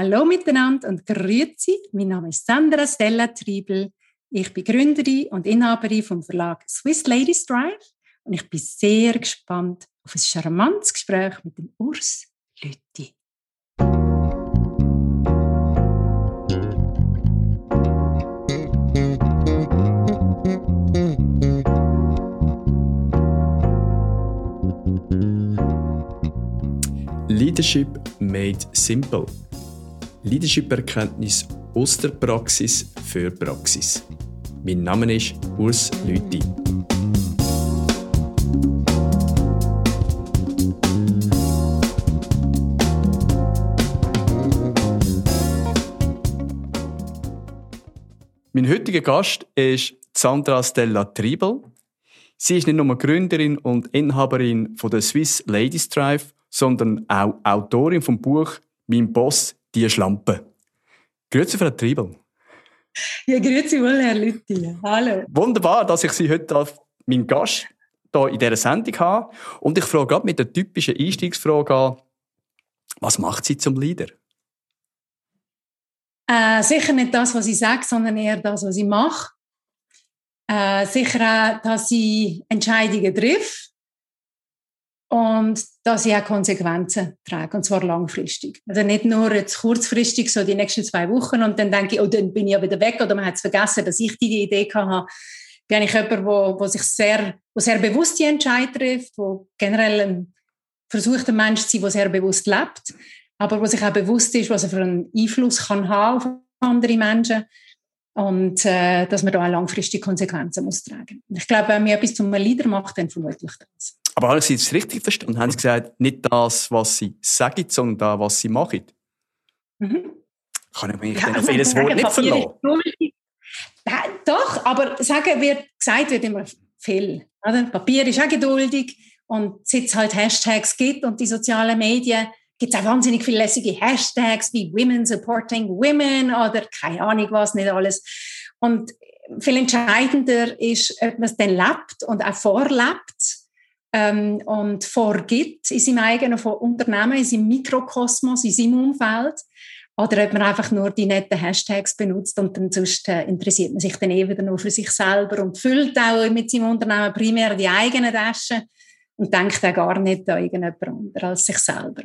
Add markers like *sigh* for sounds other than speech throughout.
Hallo miteinander und grüezi. Mein Name ist Sandra Stella Triebel. Ich bin Gründerin und Inhaberin vom Verlag Swiss Ladies Drive und ich bin sehr gespannt auf ein charmantes Gespräch mit dem Urs Lütti. Leadership made simple. Leadership-Erkenntnis aus der Praxis für Praxis. Mein Name ist Urs Lüthi. Mein heutiger Gast ist Sandra Stella Triebel. Sie ist nicht nur Gründerin und Inhaberin von der Swiss Ladies Drive, sondern auch Autorin vom Buch Mein Boss, die Schlampe. Grüezi, Frau Triebel. Ja, grüezi wohl, Herr Lütti. Hallo. Wunderbar, dass ich Sie heute auf meinen Gast hier in dieser Sendung habe. Und ich frage gerade mit der typischen Einstiegsfrage an, was macht Sie zum Leader? Äh, sicher nicht das, was ich sage, sondern eher das, was ich mache. Äh, sicher auch, dass ich Entscheidungen treffe und dass ich auch Konsequenzen trage, und zwar langfristig. Also nicht nur jetzt kurzfristig, so die nächsten zwei Wochen und dann denke ich, oh, dann bin ich ja wieder weg oder man hat es vergessen, dass ich die Idee hatte. Bin ich jemand, wo, wo sich sehr, wo sehr bewusst die Entscheidung trifft, wo generell ein versucht, ein Mensch zu sein, der sehr bewusst lebt, aber wo sich auch bewusst ist, was er für einen Einfluss kann haben auf andere Menschen und äh, dass man da auch langfristige Konsequenzen muss tragen. Ich glaube, wenn man etwas zum Leader macht, dann vermutlich das. Aber haben Sie es richtig verstanden? Haben Sie gesagt, nicht das, was Sie sagen, sondern das, was Sie machen? Mhm. Kann ich mich ja, auf *laughs* jedes Wort nicht verlassen? Ja, doch, aber sagen wird, gesagt wird immer viel. Oder? Papier ist auch geduldig und seit es halt Hashtags gibt und die sozialen Medien, gibt es auch wahnsinnig viele lässige Hashtags wie Women Supporting Women oder keine Ahnung was, nicht alles. Und viel entscheidender ist, ob man es dann lebt und auch vorlebt ähm, und vorgibt in seinem eigenen Unternehmen, in seinem Mikrokosmos, in seinem Umfeld. Oder ob man einfach nur die netten Hashtags benutzt und dann sonst äh, interessiert man sich dann eh wieder nur für sich selber und füllt auch mit seinem Unternehmen primär die eigenen Taschen und denkt auch gar nicht an irgendjemand anderes als sich selber.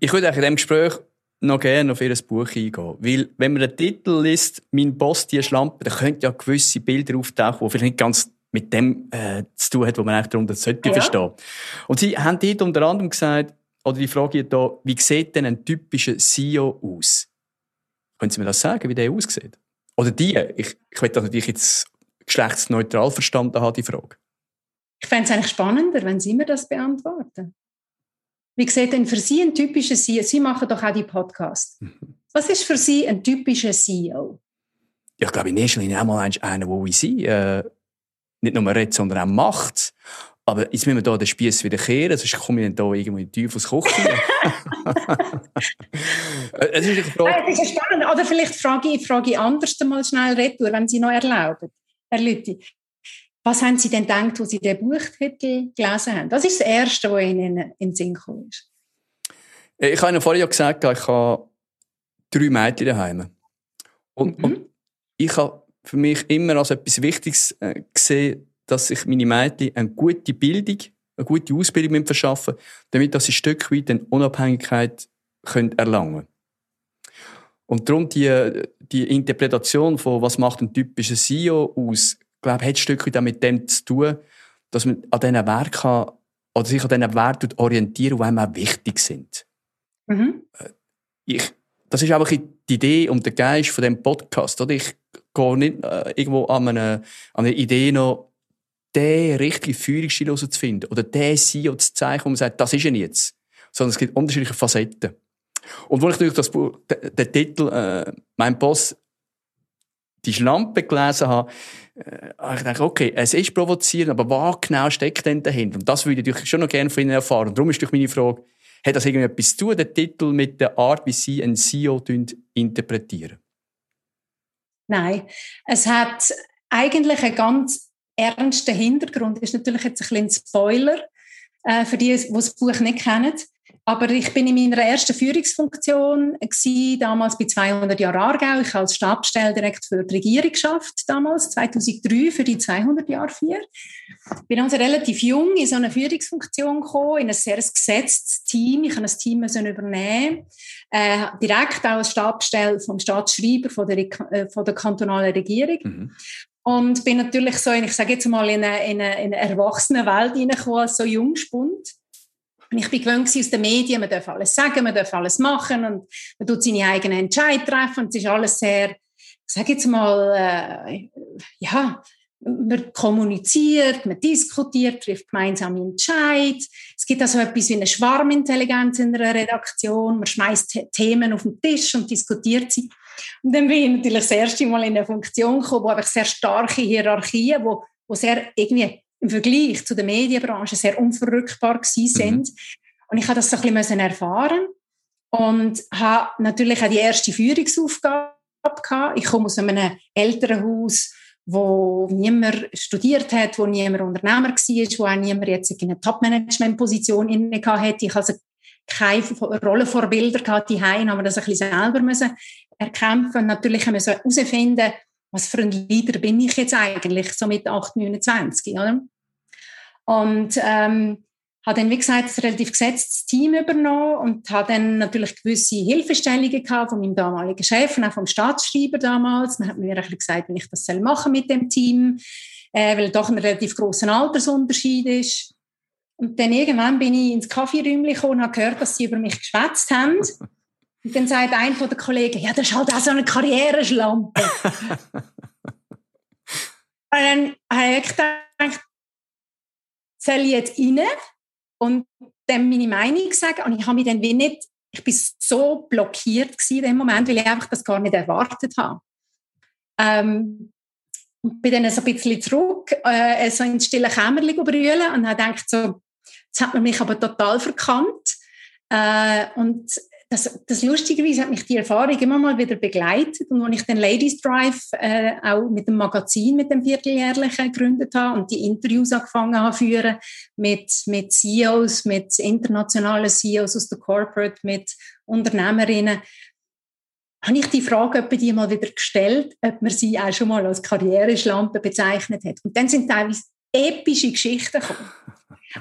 Ich würde in diesem Gespräch noch gerne auf Ihr Buch eingehen. Weil, wenn man den Titel liest, «Mein Boss, die Schlampe», dann könnte ja gewisse Bilder auftauchen, die vielleicht nicht ganz mit dem äh, zu tun hat, was man eigentlich darunter sollte ja. verstehen. Und Sie haben dort unter anderem gesagt, oder die Frage hier, wie sieht denn ein typischer CEO aus? Können Sie mir das sagen, wie der aussieht? Oder die? Ich, ich will das natürlich jetzt geschlechtsneutral verstanden haben, die Frage. Ich fände es eigentlich spannender, wenn Sie mir das beantworten. Wie sieht denn für Sie ein typischer CEO? Sie machen doch auch die Podcasts. Mhm. Was ist für Sie ein typischer CEO? Ja, ich glaube, in erster Linie einmal einer, wo ich Sie äh, nicht nur redet, sondern auch macht. Aber jetzt müssen wir hier den Spieß wieder kehren, sonst komme ich dann hier irgendwo in die Teufelsküche. *laughs* es ist eine Frage. Das ist spannend. Oder vielleicht frage ich, frage ich anders mal schnell retour, wenn Sie noch erlauben. Herr Lütti, was haben Sie denn gedacht, als Sie den Buchtitel gelesen haben? Das ist das Erste, was Ihnen in den Sinn kam. Äh, ich habe Ihnen vorhin ja gesagt, ich habe drei Mädchen daheim. Und, mhm. und ich habe für mich immer als etwas Wichtiges äh, gesehen, dass sich meine Mädchen eine gute Bildung, eine gute Ausbildung verschaffen damit sie ein Stück weit eine Unabhängigkeit können erlangen Und darum die, die Interpretation von, was macht ein typischer CEO aus, glaube hat ein Stück weit mit dem zu tun, dass man an diesen Werken oder sich an diesen Werten orientieren, die einem auch wichtig sind. Mhm. Äh, ich, das ist einfach die Idee und der Geist von dem Podcast. Oder? Ich gehe nicht äh, irgendwo an einer, an einer Idee noch, den richtigen Führungsstil herauszufinden oder den CEO zu zeigen, wo man sagt, das ist er jetzt. Sondern es gibt unterschiedliche Facetten. Und wo ich natürlich das, den, den Titel äh, «Mein Boss die Schlampe gelesen habe, äh, habe ich gedacht, okay, es ist provozierend, aber was genau steckt denn dahinter? Und das würde ich schon noch gerne von Ihnen erfahren. Und darum ist meine Frage, hat das irgendetwas zu tun, der Titel, mit der Art, wie Sie einen CEO interpretieren? Nein, es hat eigentlich einen ganz ernsten Hintergrund. Das ist natürlich jetzt ein bisschen ein Spoiler äh, für die, die das Buch nicht kennen. Aber ich bin in meiner ersten Führungsfunktion gewesen, damals bei 200 Jahre Aargau. Ich als Stabsstelle für die Regierung geschafft, damals, 2003, für die 200 Jahre vier. Bin also relativ jung in so eine Führungsfunktion gekommen, in ein sehr gesetztes Team. Ich habe ein Team übernehmen, äh, direkt auch als Stabsstelle vom Staatsschreiber von der, äh, von der kantonalen Regierung. Mhm. Und bin natürlich so, in, ich sage jetzt mal, in eine, in eine, in eine erwachsene Welt hineingekommen, als so Jungspund. Ich bin gewöhnt aus den Medien, man darf alles sagen, man darf alles machen und man tut seine eigenen Entscheidungen treffen und es ist alles sehr, ich sage jetzt mal, äh, ja, man kommuniziert, man diskutiert, trifft gemeinsam Entscheid. Es gibt also etwas wie eine Schwarmintelligenz in einer Redaktion. Man schmeißt Themen auf den Tisch und diskutiert sie. Und dann bin ich natürlich das erste Mal in eine Funktion gekommen, wo einfach sehr starke Hierarchien, wo, wo sehr irgendwie im Vergleich zu der Medienbranche sehr unverrückbar gewesen sind. Mhm. Und ich habe das so ein bisschen erfahren und habe natürlich auch die erste Führungsaufgabe gehabt. Ich komme aus einem Elternhaus, wo niemand studiert hat, wo niemand Unternehmer war, wo auch niemand jetzt in einer Top-Management-Position inne hatte. Ich also keine Rollenvorbilder gehabt, die Heim, aber das ein bisschen selber müssen erkämpfen. Natürlich müssen wir herausfinden, was für ein Leader bin ich jetzt eigentlich, so mit 8, 29, oder? Und ähm, habe dann, wie gesagt, ein relativ gesetztes Team übernommen und habe dann natürlich gewisse Hilfestellungen gehabt von meinem damaligen Chef und auch vom Staatsschreiber damals. Man hat mir ein bisschen gesagt, wie ich das soll machen mit dem Team, äh, weil doch ein relativ großer Altersunterschied ist. Und dann irgendwann bin ich ins Kaffeeräumchen gekommen und habe gehört, dass sie über mich geschwätzt haben. *laughs* Und dann sagt ein von den Kollegen, ja, das ist halt auch so eine Karriereschlampe. *laughs* und dann habe ich gedacht, soll ich jetzt rein und dem meine Meinung sagen? Und ich habe mich dann wie nicht, ich bin so blockiert in dem Moment, weil ich einfach das gar nicht erwartet habe. Ähm, und bin dann so ein bisschen zurück, äh, so ins stille Kämmerchen brüllen und habe gedacht, so, jetzt hat man mich aber total verkannt. Äh, und das, das lustigerweise hat mich die Erfahrung immer mal wieder begleitet und als ich den Ladies Drive äh, auch mit dem Magazin, mit dem vierteljährlichen gegründet habe und die Interviews angefangen habe führen mit, mit CEOs, mit internationalen CEOs aus der Corporate, mit Unternehmerinnen, habe ich die Frage etwa die mal wieder gestellt, ob man sie auch schon mal als Karriereschlampe bezeichnet hat. Und dann sind teilweise epische Geschichten gekommen.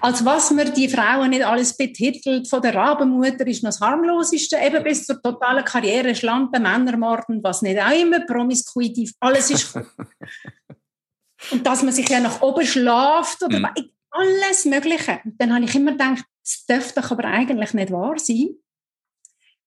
Als was man die Frauen nicht alles betitelt, von der Rabenmutter ist noch das harmloseste, eben bis zur totalen Karriere, Schlampe, Männermorden, was nicht auch immer, promiskuitiv, alles ist *laughs* Und dass man sich ja nach oben schlaft oder mhm. alles Mögliche. Und dann habe ich immer gedacht, das dürfte doch aber eigentlich nicht wahr sein,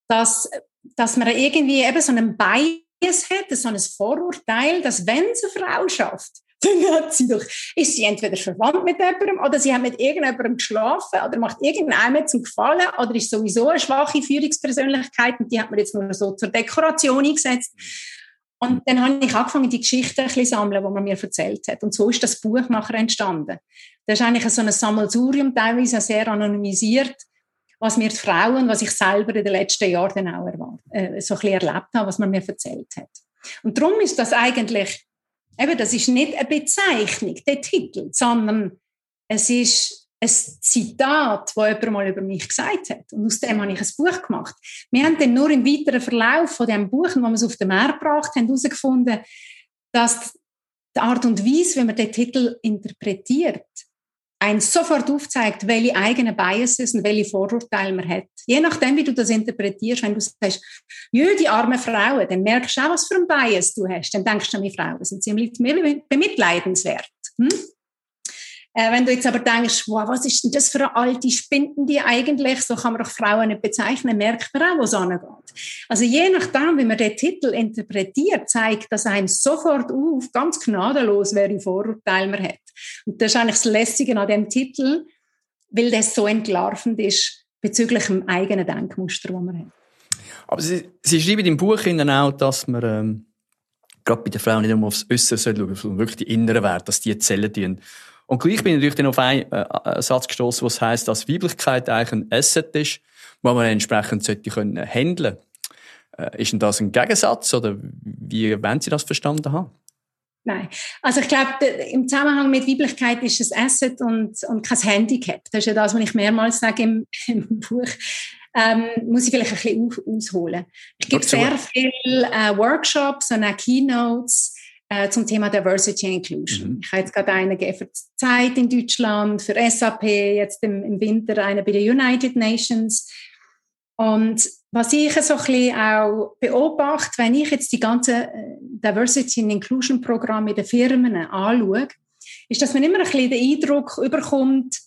dass, dass man irgendwie eben so einen Bias hat, so ein Vorurteil, dass wenn es eine Frau schafft, dann hat sie doch, ist sie entweder verwandt mit jemandem oder sie hat mit irgendjemandem geschlafen oder macht irgendeinem zum Gefallen oder ist sowieso eine schwache Führungspersönlichkeit und die hat man jetzt nur so zur Dekoration eingesetzt. Und dann habe ich angefangen, die Geschichten ein bisschen sammeln, die man mir erzählt hat. Und so ist das Buch nachher entstanden. Das ist eigentlich so ein Sammelsurium, teilweise sehr anonymisiert, was mir die Frauen, was ich selber in den letzten Jahren dann auch äh, so ein bisschen erlebt habe, was man mir erzählt hat. Und darum ist das eigentlich Eben, das ist nicht eine Bezeichnung, der Titel, sondern es ist ein Zitat, das jemand mal über mich gesagt hat. Und aus dem habe ich ein Buch gemacht. Wir haben dann nur im weiteren Verlauf von diesem Buch, wo wir es auf den Markt gebracht haben, herausgefunden, dass die Art und Weise, wie man den Titel interpretiert, ein sofort aufzeigt, welche eigenen Biases und welche Vorurteile man hat. Je nachdem, wie du das interpretierst, wenn du sagst, jö, die armen Frauen, dann merkst du auch, was für ein Bias du hast. Dann denkst du, die Frauen sind ziemlich bemitleidenswert. Hm? Äh, wenn du jetzt aber denkst, wow, was ist denn das für eine alte Spinden, die eigentlich, so kann man doch Frauen nicht bezeichnen, merkt man auch, wo es angeht. Also je nachdem, wie man den Titel interpretiert, zeigt das einem sofort auf, ganz gnadenlos, welche Vorurteile man hat. Und das ist eigentlich das Lässige an dem Titel, weil das so entlarvend ist bezüglich dem eigenen Denkmuster, das man hat. Aber Sie, Sie schreiben im Buch auch, dass man ähm, gerade bei den Frauen nicht nur aufs Äußere schauen sollte, sondern wirklich die inneren Werte, dass die zählen tun. Und gleich bin ich natürlich dann auf einen, äh, Satz gestoßen, was heißt, dass Weiblichkeit eigentlich ein Asset ist, wo man entsprechend sollte können handeln. Äh, ist denn das ein Gegensatz oder wie wollen Sie das verstanden haben? Nein. Also ich glaube, im Zusammenhang mit Weiblichkeit ist es Asset und, und kein Handicap. Das ist ja das, was ich mehrmals sage im, *laughs* im Buch. Ähm, muss ich vielleicht ein bisschen auf, ausholen. Ich gebe sehr viele äh, Workshops und auch Keynotes äh, zum Thema Diversity and Inclusion. Mhm. Ich habe jetzt gerade einen für die Zeit in Deutschland, für SAP, jetzt im, im Winter eine bei den United Nations. Und was ich so ein bisschen auch beobachte, wenn ich jetzt die ganzen äh, Diversity and Inclusion Programme in den Firmen anschaue, ist, dass man immer ein bisschen den Eindruck überkommt,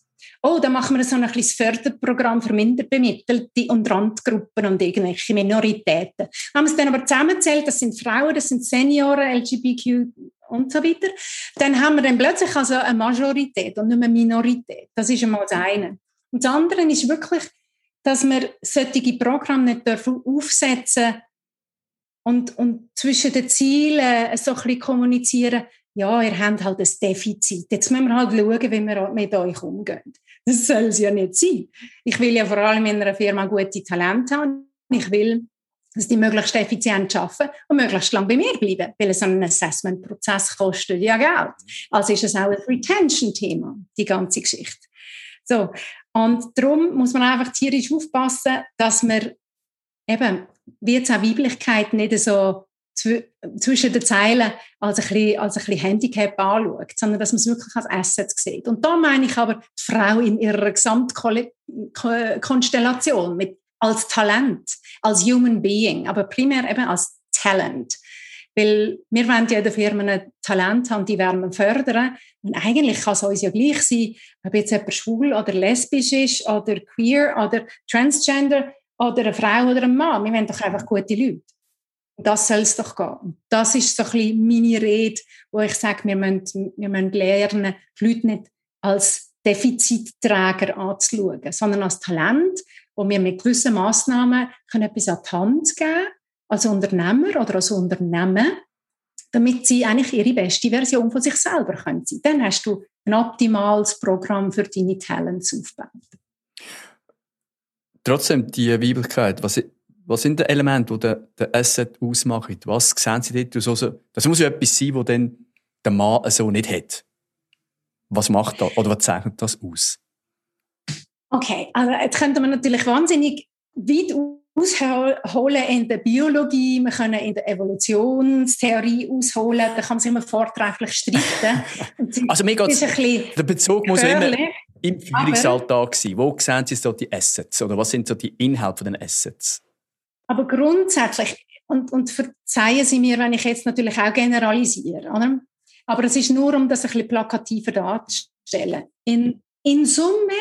oh, da machen wir so ein kleines Förderprogramm für Minderbemittelte und Randgruppen und irgendwelche Minoritäten. Wenn man es dann aber zusammenzählt, das sind Frauen, das sind Senioren, LGBTQ und so weiter, dann haben wir dann plötzlich also eine Majorität und nicht mehr Minorität. Das ist einmal das eine. Und das andere ist wirklich, dass wir solche Programme nicht dürfen aufsetzen und, und zwischen den Zielen so ein bisschen kommunizieren, ja, ihr habt halt ein Defizit. Jetzt müssen wir halt schauen, wie wir mit euch umgehen. Das soll es ja nicht sein. Ich will ja vor allem in einer Firma gute Talente haben. Ich will, dass die möglichst effizient arbeiten und möglichst lange bei mir bleiben, weil so ein Assessment-Prozess kostet ja Geld. Also ist es auch ein Retention-Thema, die ganze Geschichte. So. Und darum muss man einfach tierisch aufpassen, dass man eben, wie jetzt auch Weiblichkeit nicht so zwischen den Zeilen als ein, bisschen, als ein bisschen Handicap anschaut, sondern dass man es wirklich als Asset sieht. Und da meine ich aber die Frau in ihrer Gesamtkonstellation mit, als Talent, als Human Being, aber primär eben als Talent. Weil wir wollen ja den Firmen ein Talent haben, die werden fördern. Und eigentlich kann es uns ja gleich sein, ob jetzt jemand schwul oder lesbisch ist oder queer oder transgender oder eine Frau oder ein Mann. Wir wollen doch einfach gute Leute. Das soll es doch gehen. Das ist so ein bisschen meine Rede, wo ich sage, wir müssen, wir müssen lernen, die Leute nicht als Defizitträger anzuschauen, sondern als Talent, wo wir mit gewissen Massnahmen können etwas an die Hand geben können, als Unternehmer oder als Unternehmen, damit sie eigentlich ihre beste Version von sich selber können sein. Dann hast du ein optimales Programm für deine Talents aufgebaut. Trotzdem, die Weiblichkeit, was was sind die Elemente, die den, den Asset ausmachen? Was sehen Sie dort? Also, das muss ja etwas sein, das dann der Mann so nicht hat. Was macht das oder was zeichnet das aus? Okay, also jetzt könnte man natürlich wahnsinnig weit ausholen in der Biologie, wir können in der Evolutionstheorie ausholen, da kann man sich immer vortrefflich streiten. *laughs* also mir geht's, der Bezug muss immer im Führungsalltag sein. Wo sehen Sie so die Assets oder was sind so die Inhalte von den Assets? Aber grundsätzlich, und, und verzeihen Sie mir, wenn ich jetzt natürlich auch generalisiere, oder? aber es ist nur, um das ein bisschen plakativer darzustellen. In, in Summe,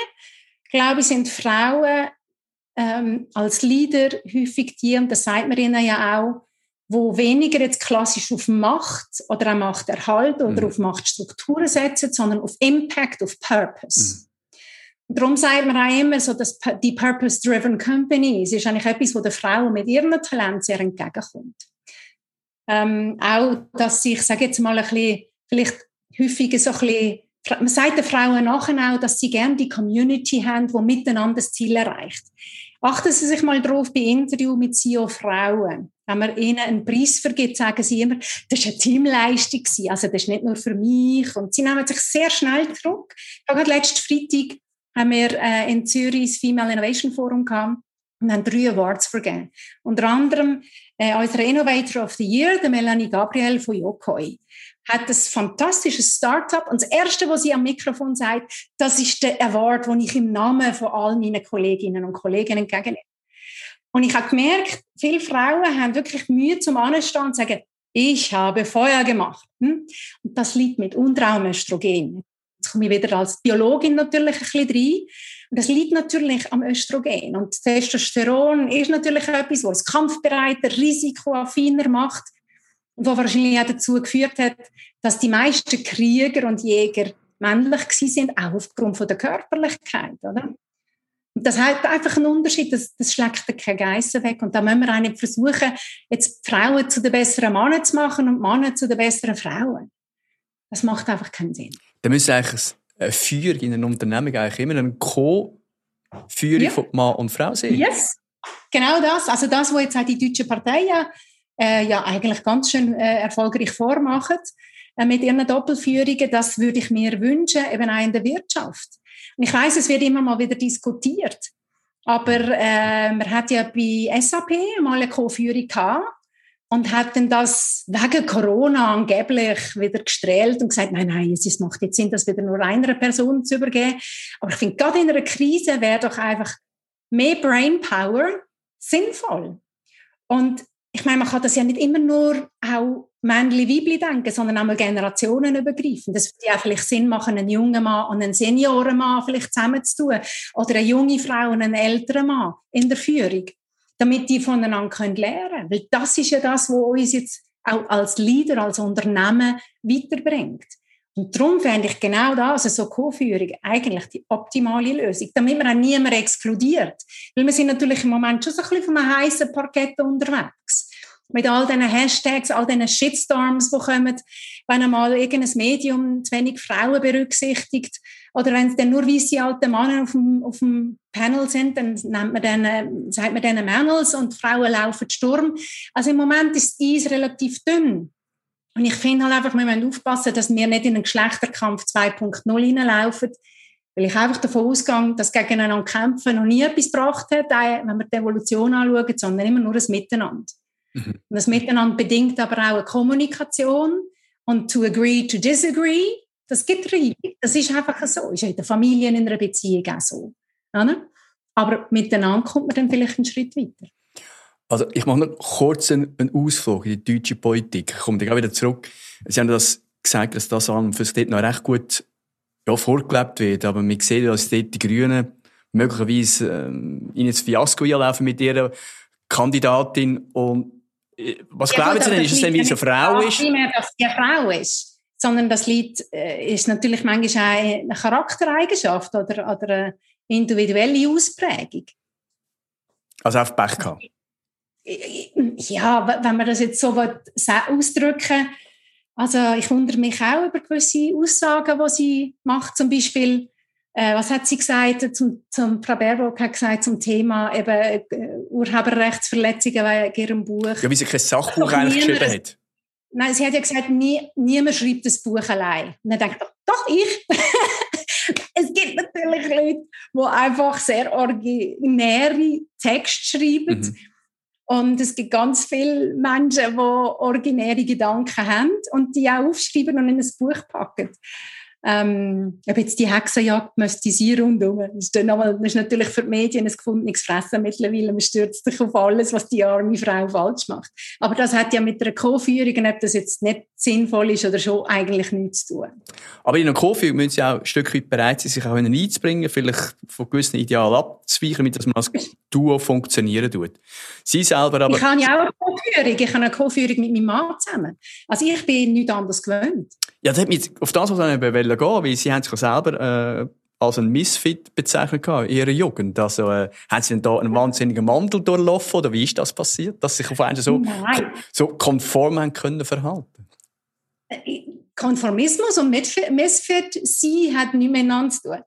glaube ich, sind Frauen ähm, als Leader häufig die, und das sagt man ihnen ja auch, wo weniger jetzt klassisch auf Macht oder auch Machterhalt oder mhm. auf Machtstrukturen setzen, sondern auf Impact, auf Purpose. Mhm. Darum sagt man auch immer so, dass die Purpose-Driven Companies ist eigentlich etwas, wo der Frau mit ihrem Talent sehr entgegenkommt. Ähm, auch, dass ich sage jetzt mal ein bisschen, vielleicht häufiger so ein bisschen, sagt den Frauen nachher auch, dass sie gerne die Community haben, die miteinander das Ziel erreicht. Achten Sie sich mal drauf bei Interview mit CEO-Frauen. Wenn man ihnen einen Preis vergibt, sagen sie immer, das war eine Teamleistung, also das ist nicht nur für mich. Und sie nehmen sich sehr schnell zurück. Ich habe gerade letzten Freitag haben wir äh, in Zürich das Female Innovation Forum gehabt und haben drei Awards vergeben. Unter anderem äh, unser Innovator of the Year, der Melanie Gabriel von Yokoi, hat ein fantastisches Startup und das Erste, was sie am Mikrofon sagt, das ist der Award, den ich im Namen von all meinen Kolleginnen und Kollegen entgegennehme. Und ich habe gemerkt, viele Frauen haben wirklich Mühe zum Anstehen und sagen, ich habe Feuer gemacht. Hm? Und das liegt mit Untraumöstrogen. Jetzt komme ich wieder als Biologin natürlich ein bisschen rein. Und das liegt natürlich am Östrogen. Und Testosteron ist natürlich etwas, was es kampfbereiter, risikoaffiner macht. Was wahrscheinlich auch dazu geführt hat, dass die meisten Krieger und Jäger männlich sind, auch aufgrund von der Körperlichkeit. Oder? Und das hat einfach einen Unterschied, das, das schlägt keine Geissen weg. Und da müssen wir eigentlich versuchen, jetzt Frauen zu den besseren Männern zu machen und Männer zu den besseren Frauen. Das macht einfach keinen Sinn dann müsste eigentlich eine Führung in einer Unternehmung eigentlich immer eine Co-Führung ja. von Mann und Frau sein. Yes, genau das. Also das, was jetzt auch die deutschen Parteien äh, ja eigentlich ganz schön äh, erfolgreich vormachen. äh, mit ihren Doppelführungen. Das würde ich mir wünschen, eben auch in der Wirtschaft. Und ich weiß, es wird immer mal wieder diskutiert. Aber äh, man hat ja bei SAP mal eine Co-Führung gehabt und hat dann das wegen Corona angeblich wieder gestrahlt und gesagt, nein, nein, es macht jetzt Sinn, das wieder nur einer Person zu übergeben. Aber ich finde, gerade in einer Krise wäre doch einfach mehr Brainpower sinnvoll. Und ich meine, man kann das ja nicht immer nur auch Männli, Weibli denken, sondern auch mal generationenübergreifend. Das würde ja vielleicht Sinn machen, einen jungen Mann und einen Seniorenmann vielleicht zusammenzutun. Oder eine junge Frau und einen älteren Mann in der Führung damit die voneinander lernen können. Weil das ist ja das, was uns jetzt auch als Leader, als Unternehmen weiterbringt. Und darum fände ich genau das, also so Co-Führung, eigentlich die optimale Lösung, damit man auch niemand exkludiert. Weil wir sind natürlich im Moment schon so ein bisschen auf einem heißen Parkett unterwegs mit all diesen Hashtags, all diesen Shitstorms, die kommen, wenn einmal irgendein Medium zu wenig Frauen berücksichtigt oder wenn es dann nur weiße alte Männer auf dem, auf dem Panel sind, dann nennt man denen, sagt man denen Manuals und Frauen laufen Sturm. Also im Moment ist das Eis relativ dünn. Und ich finde halt einfach, wir müssen aufpassen, dass wir nicht in einen Geschlechterkampf 2.0 hineinlaufen, weil ich einfach davon ausgehe, dass gegeneinander kämpfen noch nie etwas gebracht hat, wenn wir die Evolution anschauen, sondern immer nur ein Miteinander. Mhm. Und das Miteinander bedingt aber auch eine Kommunikation und to agree to disagree. Das gibt Reibung. Das ist einfach so. Ist in der Familie, in einer Beziehung auch so. Aber miteinander kommt man dann vielleicht einen Schritt weiter. Also ich mache noch kurz einen, Ausflug in die deutsche Politik. Ich komme dann wieder zurück. Sie haben das gesagt, dass das an für dort noch recht gut ja, vorgelebt wird. Aber wir sehen, dass dort die Grünen möglicherweise ähm, in ein Fiasko laufen mit ihrer Kandidatin. Und was ja, glauben Sie denn? Ist es denn, wie es eine Frau ist? Nicht mehr, dass sie eine Frau ist, sondern das Lied äh, ist natürlich manchmal eine Charaktereigenschaft oder, oder eine individuelle Ausprägung. Also auf Pech gehabt? Ja, wenn man das jetzt so ausdrücken also ich wundere mich auch über gewisse Aussagen, die sie macht, zum Beispiel äh, was hat sie gesagt zum, zum Frau Baerbock hat gesagt zum Thema eben äh, Urheberrechtsverletzungen wegen ihrem Buch? Ja, wie sie kein Sachbuch eigentlich geschrieben hat. Nein, sie hat ja gesagt, nie, niemand schreibt das Buch allein. Und dann denkt ich, doch ich. *laughs* es gibt natürlich Leute, die einfach sehr originäre Texte schreiben. Mhm. Und es gibt ganz viele Menschen, die originäre Gedanken haben und die auch aufschreiben und in ein Buch packen. Ähm, ob jetzt die Hexenjagd müsste sie rundum. Das ist, dann nochmal, das ist natürlich für die Medien ein gefundenes Fressen mittlerweile. Man stürzt sich auf alles, was die arme Frau falsch macht. Aber das hat ja mit einer Co-Führung, ob das jetzt nicht sinnvoll ist oder schon, eigentlich nichts zu tun. Aber in einer Co-Führung müssen Sie auch ein Stück weit bereit sein, sich auch einzubringen, vielleicht von gewissen Idealen abzuweichen, damit man als Duo funktionieren tut. Sie selber aber... Ich habe ja auch eine Co-Führung. Ich habe eine Co-Führung mit meinem Mann zusammen. Also ich bin nichts anderes gewöhnt. Ja, das hat mich auf das, was ich gehen weil sie haben sich selber äh, als ein Misfit bezeichnet in ihrer Jugend. Also, äh, haben sie denn da einen wahnsinnigen Mandel durchlaufen oder wie ist das passiert, dass sie sich auf einmal so, so konform haben können verhalten? Äh, Konformismus und Misfit sie hat nichts miteinander zu tun.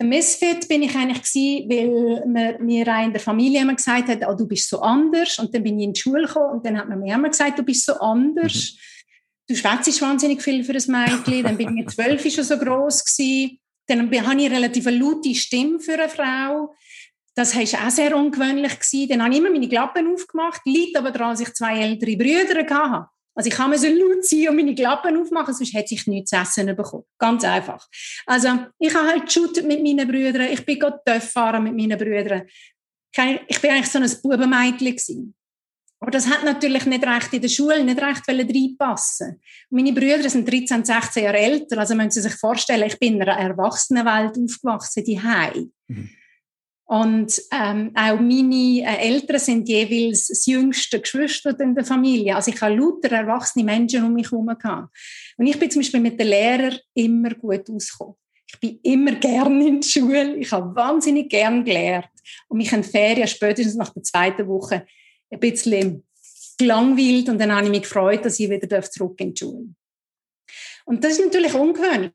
Der Misfit bin ich eigentlich gewesen, weil man mir in der Familie immer gesagt hat, oh, du bist so anders. Und dann bin ich in die Schule gekommen und dann hat man mir immer gesagt, du bist so anders. Mhm du schwätzt wahnsinnig viel für ein Mädchen, dann bin ich zwölf schon so groß gewesen, dann habe ich eine relativ laute Stimme für eine Frau. Das war auch sehr ungewöhnlich. Gewesen. Dann habe ich immer meine Klappen aufgemacht, liegt aber daran, dass ich zwei ältere Brüder hatte. Also ich kann mir so laut sein und meine Klappen aufmachen, sonst hätte ich nichts zu essen bekommen. Ganz einfach. Also ich habe halt geshootet mit meinen Brüdern, ich bin gerade fahren mit meinen Brüdern. Ich bin eigentlich so ein Bubenmädchen aber das hat natürlich nicht recht in der Schule, nicht recht reinpassen. Meine Brüder sind 13, 16 Jahre älter, also müssen Sie sich vorstellen, ich bin in einer Erwachsenenwelt aufgewachsen, die mhm. Und ähm, auch meine äh, Eltern sind jeweils das jüngste Geschwister in der Familie. Also ich habe lauter erwachsene Menschen um mich herum gehabt. Und ich bin zum Beispiel mit den Lehrern immer gut ausgekommen. Ich bin immer gerne in der Schule. Ich habe wahnsinnig gern gelernt. Und mich in Ferien, spätestens nach der zweiten Woche, ein bisschen gelangweilt und dann habe ich mich gefreut, dass ich wieder zurück in die Schule Und das ist natürlich ungewöhnlich.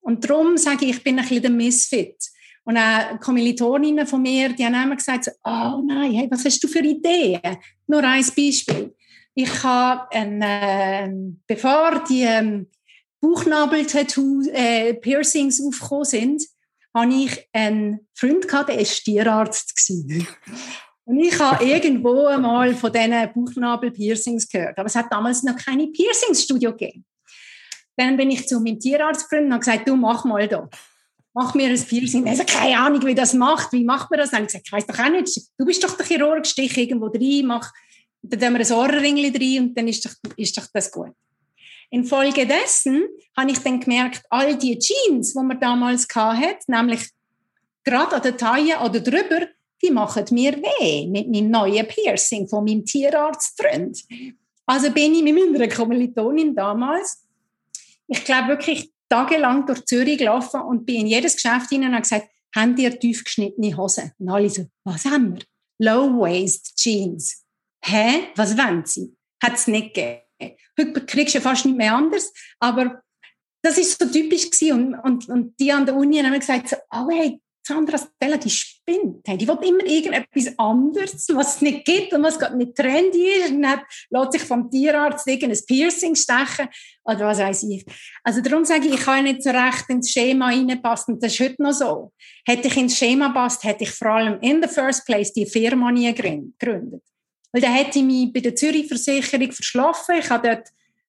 Und darum sage ich, ich bin ein bisschen der Misfit. Und auch Kommilitoninnen von mir, die haben immer gesagt, oh nein, hey, was hast du für Ideen? Nur ein Beispiel. Ich habe, ein, äh, bevor die ähm, Bauchnabel-Tattoo-Piercings äh, aufgekommen sind, hatte ich einen Freund, gehabt, der war Tierarzt. Und ich habe irgendwo einmal von diesen Bauchnabel-Piercings gehört. Aber es hat damals noch keine Piercings-Studio gegeben. Dann bin ich zu meinem Tierarztfreund und habe gesagt, du mach mal da. Mach mir ein Piercing. Er hat keine Ahnung, wie das macht. Wie macht man das? Dann habe ich gesagt, ich weiss doch auch nicht. Du bist doch der Chirurg, stich irgendwo rein, mach, dann tun wir ein Ohrringli rein und dann ist doch, ist doch das gut. Infolgedessen habe ich dann gemerkt, all die Jeans, die man damals hatte, nämlich gerade an der Taille oder drüber, die machen mir weh mit meinem neuen Piercing von meinem Tierarztfreund. Also bin ich mit meiner Kommilitonin damals, ich glaube wirklich tagelang durch Zürich gelaufen und bin in jedes Geschäft hinein und habe gesagt, haben ihr tief geschnittene Hosen? Und alle so, was haben wir? Low-Waist Jeans. Hä? Was wollen sie? Hat es nicht gegeben. Heute kriegst du fast nicht mehr anders. Aber das ist so typisch gewesen. Und, und, und die an der Uni haben gesagt, so, oh hey, Sandra Stella, die spinnt. Die will immer irgendetwas anderes, was es nicht gibt und was gerade nicht trendy ist. Und dann lässt sich vom Tierarzt irgendein Piercing stechen oder was weiß ich. Also darum sage ich, ich kann nicht so recht ins Schema reinpassen. Das ist heute noch so. Hätte ich ins Schema passt, hätte ich vor allem in the first place die Firma nie gegründet. Weil dann hätte ich mich bei der Zürich-Versicherung verschlafen. Ich habe dort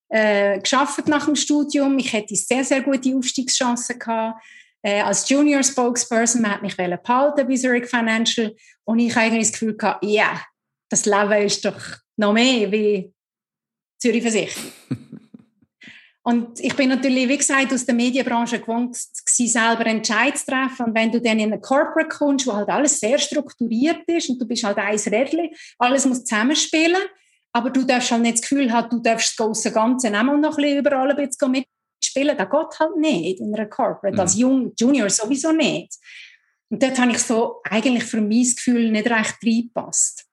äh, nach dem Studium. Ich hätte sehr, sehr gute Aufstiegschancen gehabt. Äh, als Junior Spokesperson, man hat mich behalten bei Zurich Financial. Und ich habe eigentlich das Gefühl gehabt, ja, yeah, das Leben ist doch noch mehr wie Zürich Versicherung. *laughs* Und ich bin natürlich, wie gesagt, aus der Medienbranche gewohnt, selber Entscheid zu treffen. Und wenn du dann in eine Corporate kommst, wo halt alles sehr strukturiert ist und du bist halt ein Rädchen, alles muss zusammenspielen, aber du darfst halt nicht das Gefühl haben, du darfst das große Ganze auch noch ein bisschen überall ein bisschen mitspielen. Das geht halt nicht in einer Corporate, mhm. als Jung, Junior sowieso nicht. Und dort habe ich so eigentlich für mein Gefühl nicht recht reingepasst.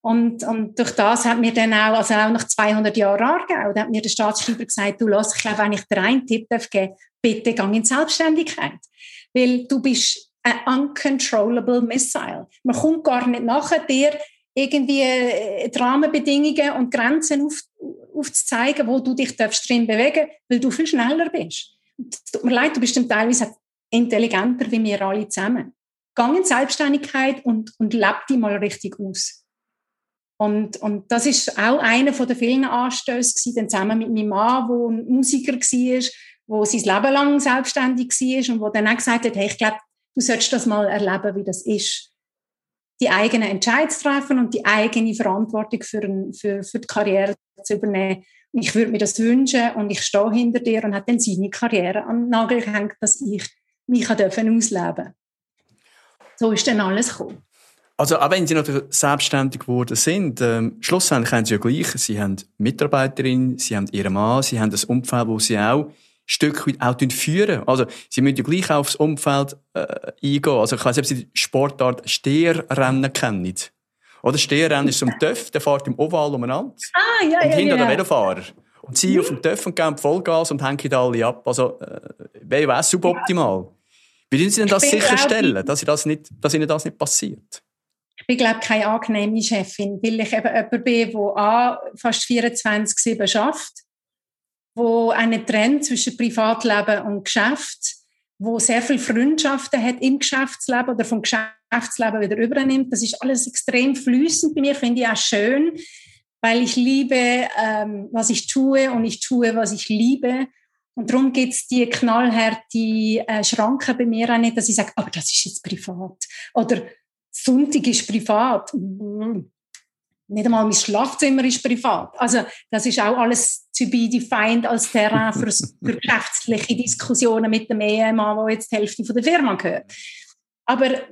Und, und durch das hat mir dann auch, also auch nach 200 Jahren Aargau, da hat mir der Staatsschreiber gesagt, du lass, ich glaube, wenn ich dir einen Tipp darf geben, bitte gang in Selbstständigkeit. Weil du bist ein uncontrollable missile. Man kommt gar nicht nachher, dir irgendwie äh, Rahmenbedingungen und Grenzen auf, aufzuzeigen, wo du dich darfst drin bewegen weil du viel schneller bist. Es tut mir leid, du bist dann teilweise intelligenter wie wir alle zusammen. Gang in Selbstständigkeit und, und leb die mal richtig aus. Und, und das ist auch einer von den vielen Anstößen gewesen, zusammen mit meinem Mann, der ein Musiker war, wo sein Leben lang selbstständig war und wo dann auch gesagt hat, hey, ich glaube, du solltest das mal erleben, wie das ist. Die eigenen Entscheidungen zu treffen und die eigene Verantwortung für, für, für die Karriere zu übernehmen. Ich würde mir das wünschen und ich stehe hinter dir und hat dann seine Karriere an den Nagel gehängt, dass ich mich ausleben durfte. So ist dann alles gekommen. Also, auch wenn sie noch selbstständig geworden sind, ähm, schlussendlich haben sie ja gleich. Sie haben Mitarbeiterin, sie haben ihren Mann, sie haben das Umfeld, wo sie auch Stück weit auch führen. Also, sie müssen ja gleich auch aufs Umfeld äh, eingehen. Also, ich weiß nicht, ob sie die Sportart Steherrennen kennen. Oder Steherrennen ist so ein Töff, der fährt im Oval umeinander. Ah, ja, und ja, hinter ja. der Velofahrer. Und sie mhm. auf dem Töff und geben Vollgas und hängen alle ab. Also, äh, wäre suboptimal. Wie würden Sie denn das sicherstellen, dass, das nicht, dass Ihnen das nicht passiert? ich bin, glaube keine angenehme Chefin, weil ich eben jemand bin, der A, fast 24-7 schafft, wo einen Trend zwischen Privatleben und Geschäft, wo sehr viele Freundschaften hat im Geschäftsleben oder vom Geschäftsleben wieder übernimmt. Das ist alles extrem flüssend bei mir, finde ich auch schön, weil ich liebe, ähm, was ich tue und ich tue, was ich liebe. Und darum gibt es die knallharte äh, Schranken bei mir auch nicht, dass ich sage, aber das ist jetzt privat. Oder Sonntag ist privat. Nicht einmal mein Schlafzimmer ist privat. Also das ist auch alles to be defined als Terrain für, *laughs* für geschäftliche Diskussionen mit dem Ehemann, der jetzt die Hälfte von der Firma gehört. Aber äh,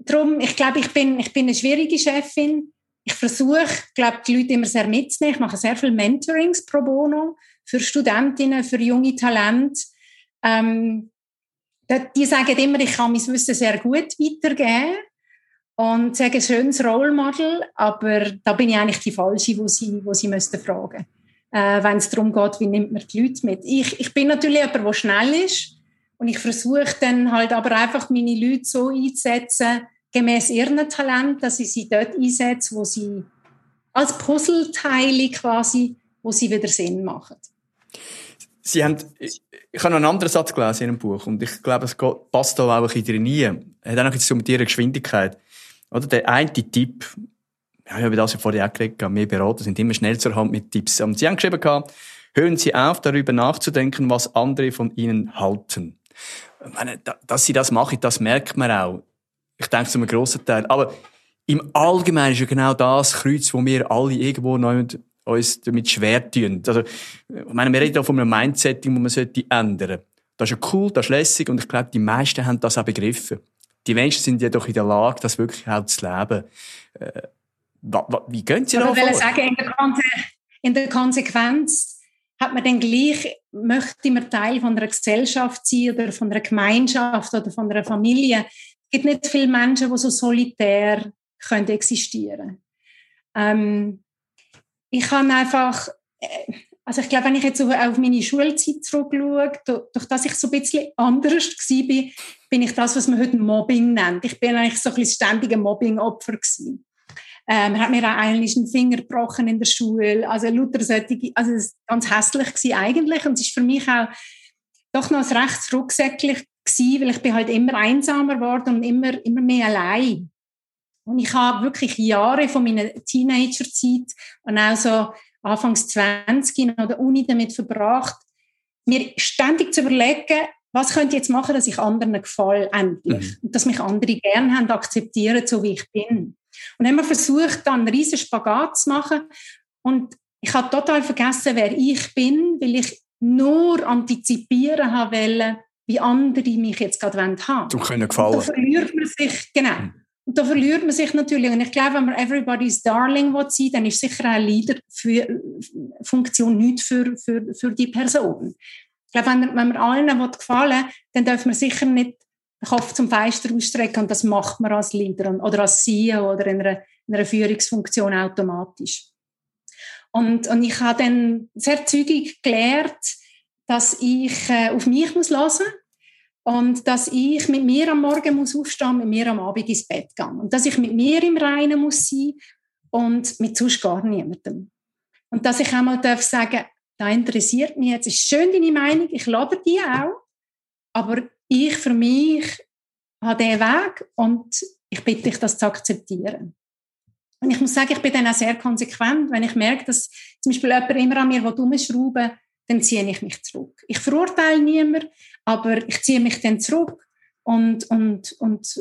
darum, ich glaube, ich bin, ich bin eine schwierige Chefin. Ich versuche, glaube die Leute immer sehr mitzunehmen. Ich mache sehr viel Mentorings pro bono für Studentinnen, für junge Talente. Ähm, die sagen immer, ich kann mein Wissen sehr gut weitergeben und sagen, schönes Role Model, aber da bin ich eigentlich die Falsche, wo sie, wo sie müssten fragen äh, wenn es darum geht, wie nimmt man die Leute mit. Ich, ich bin natürlich jemand, der schnell ist und ich versuche dann halt aber einfach meine Leute so einzusetzen, gemäß ihrem Talent, dass ich sie dort einsetze, wo sie als Puzzleteile quasi, wo sie wieder Sinn machen. Sie haben, ich, habe noch einen anderen Satz gelesen in einem Buch und ich glaube, es passt da auch ein bisschen rein. Er hat auch noch jetzt mit ihrer Geschwindigkeit. Oder der eine Tipp, ja, ich habe das ja vorher auch geredet, mehr Berater sind immer schnell zur Hand mit Tipps. Und sie haben geschrieben, hören Sie auf, darüber nachzudenken, was andere von Ihnen halten. Ich meine, dass Sie das machen, das merkt man auch. Ich denke zu einem grossen Teil. Aber im Allgemeinen ist ja genau das Kreuz, wo wir alle irgendwo neu uns damit schwer tun. Also, ich meine, wir reden auch von einem Mindsetting, das man sollte ändern. Das ist ja cool, das ist lässig und ich glaube, die meisten haben das auch begriffen. Die Menschen sind jedoch in der Lage, das wirklich auch zu leben. Äh, wie gehen Sie da vor? Ich sagen, in der, Konse in der Konsequenz hat man dann gleich, möchte man Teil von einer Gesellschaft sein oder von einer Gemeinschaft oder von einer Familie. Es gibt nicht viele Menschen, die so solitär können existieren ähm, Ich kann einfach, äh, also ich glaube, wenn ich jetzt auf meine Schulzeit zurückschaue, durch das ich so ein bisschen anders war, bin ich das, was man heute Mobbing nennt. Ich bin eigentlich so ein bisschen ständiger Mobbing-Opfer gewesen. Ähm, er hat mir auch einmal einen Finger gebrochen in der Schule. Also lauter solche, also es war ganz hässlich gewesen eigentlich. Und es ist für mich auch doch noch recht rücksäcklich gewesen, weil ich bin halt immer einsamer geworden und immer, immer mehr allein. Und ich habe wirklich Jahre von meiner Teenagerzeit und auch so Anfangs 20 in der Uni damit verbracht, mir ständig zu überlegen, was könnte ich jetzt machen, dass ich anderen gefalle, endlich. Mhm. Und dass mich andere gerne haben, akzeptieren, so wie ich bin. Und haben wir versucht, dann einen riesen Spagat zu machen. Und ich habe total vergessen, wer ich bin, weil ich nur antizipieren wollte, wie andere mich jetzt gerade haben Du können gefallen. Und da verliert man sich, genau. Mhm. Und da verliert man sich natürlich. Und ich glaube, wenn man Everybody's Darling will sein, dann ist sicher eine Leader-Funktion nicht für, für, für die Person. Glaube, wenn, wenn man allen gefallen will, dann darf man sicher nicht den Kopf zum Fenster ausstrecken und das macht man als Leader oder als CEO oder in einer, in einer Führungsfunktion automatisch. Und, und ich habe dann sehr zügig gelernt, dass ich äh, auf mich muss hören und dass ich mit mir am Morgen muss aufstehen, mit mir am Abend ins Bett gehen und dass ich mit mir im Reinen muss sein und mit sonst gar niemandem. Und dass ich einmal darf sagen, da interessiert mich jetzt, ist schön deine Meinung, ich lade die auch, aber ich für mich habe diesen Weg und ich bitte dich, das zu akzeptieren. Und ich muss sagen, ich bin dann auch sehr konsequent, wenn ich merke, dass zum Beispiel jemand immer an mir rumschrauben dann ziehe ich mich zurück. Ich verurteile niemanden, aber ich ziehe mich dann zurück und, und, und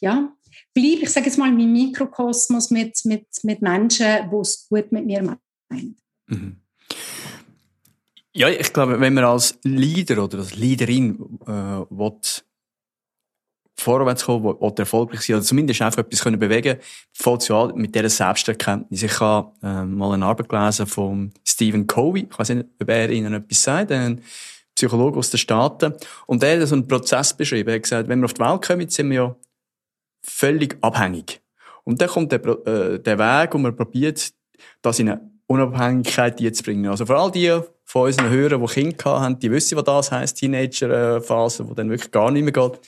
ja, bleibe, ich sage jetzt mal, in meinem Mikrokosmos mit, mit, mit Menschen, die es gut mit mir meinen. Mhm. Ja, ich glaube, wenn man als Leader oder als Leaderin äh, will, vorwärts kommen oder erfolgreich sein oder zumindest einfach etwas können bewegen fängt an mit dieser Selbsterkenntnis. Ich habe äh, mal eine Arbeit gelesen von Stephen Covey, ich weiß nicht, ob er Ihnen etwas sagt, ein Psychologe aus den Staaten, und er hat so einen Prozess beschrieben. Er hat gesagt, wenn wir auf die Welt kommen, sind wir ja völlig abhängig. Und dann kommt der, äh, der Weg, wo man probiert, das in eine Unabhängigkeit zu bringen. Also vor allem die von unseren Hörern, die Kinder haben, die wissen, was das heisst, Teenager-Phase, wo dann wirklich gar nicht mehr geht.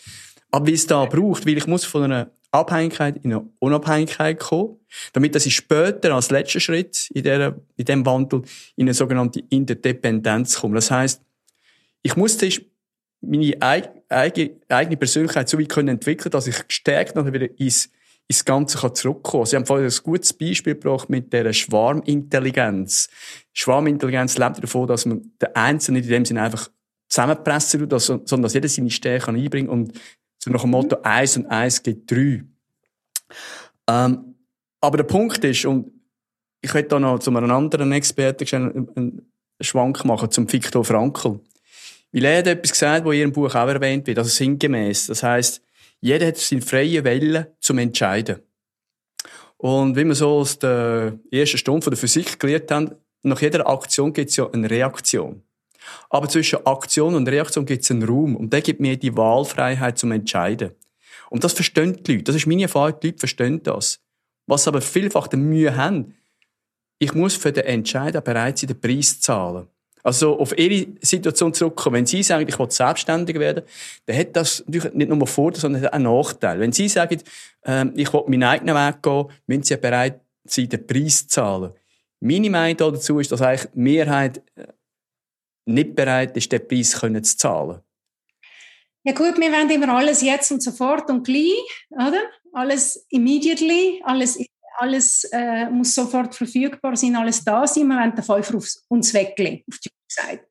Aber wie es da braucht, weil ich muss von einer Abhängigkeit in eine Unabhängigkeit kommen, damit dass ich später als letzter Schritt in, der, in dem Wandel in eine sogenannte Interdependenz komme. Das heißt, ich muss zuerst meine eigene Persönlichkeit so weit können entwickeln, dass ich gestärkt nachher wieder ins ins Ganze kann zurückkommen. Sie haben vorhin ein gutes Beispiel gebracht mit der Schwarmintelligenz. Schwarmintelligenz lebt davon, dass man den Einzelnen in dem Sinne einfach zusammenpressen tut, sondern dass jeder seine Stärke einbringen kann und so nach dem Motto eins und eins gibt drei. Ähm, aber der Punkt ist, und ich möchte da noch zu einem anderen Experten einen Schwank machen, zum Viktor Frankl. Weil er hat etwas gesagt, was in Ihrem Buch auch erwähnt wird, also sinngemäß. Das heißt, jeder hat seine freie Welle zum Entscheiden. Und wie wir so aus der ersten Stunde von der Physik gelernt haben, nach jeder Aktion gibt es ja eine Reaktion. Aber zwischen Aktion und Reaktion gibt es einen Raum. Und der gibt mir die Wahlfreiheit zum Entscheiden. Und das verstehen die Leute. Das ist meine Erfahrung, die Leute verstehen das. Was aber vielfach die Mühe haben, ich muss für den Entscheiden bereit sein, den Preis zahlen. Also auf ihre Situation zurückkommen. Wenn sie sagen, ich will selbstständig werden, dann hat das natürlich nicht nur Vorteile, sondern auch einen Nachteil. Wenn sie sagen, ähm, ich will meinen eigenen Weg gehen, müssen sie bereit sie den Preis zahlen. Meine Meinung dazu ist, dass eigentlich die Mehrheit äh, nicht bereit ist, den Preis zu zahlen. Ja gut, wir wollen immer alles jetzt und sofort und gleich, oder? Alles immediately, alles, alles äh, muss sofort verfügbar sein, alles da sein. Wir wollen den Pfeifer auf uns weglegen, auf die Seite.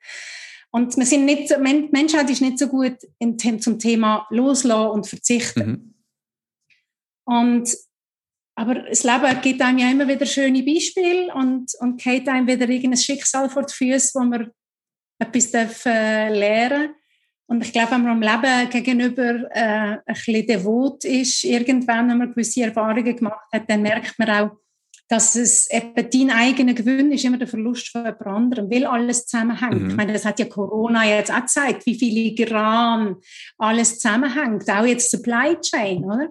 Und wir sind nicht, die Menschheit ist nicht so gut in, zum Thema Loslassen und Verzichten. Mhm. Und, aber das Leben gibt einem ja immer wieder schöne Beispiele und, und geht einem wieder irgendein Schicksal vor die Füße, wo man etwas darf, äh, lernen darf. Und ich glaube, wenn man am Leben gegenüber äh, ein bisschen devot ist, irgendwann, wenn man gewisse Erfahrungen gemacht hat, dann merkt man auch, dass es eben dein eigener Gewinn ist immer der Verlust von jemand anderem, weil alles zusammenhängt. Mhm. Ich meine, das hat ja Corona jetzt auch gezeigt, wie filigran alles zusammenhängt, auch jetzt Supply Chain, oder?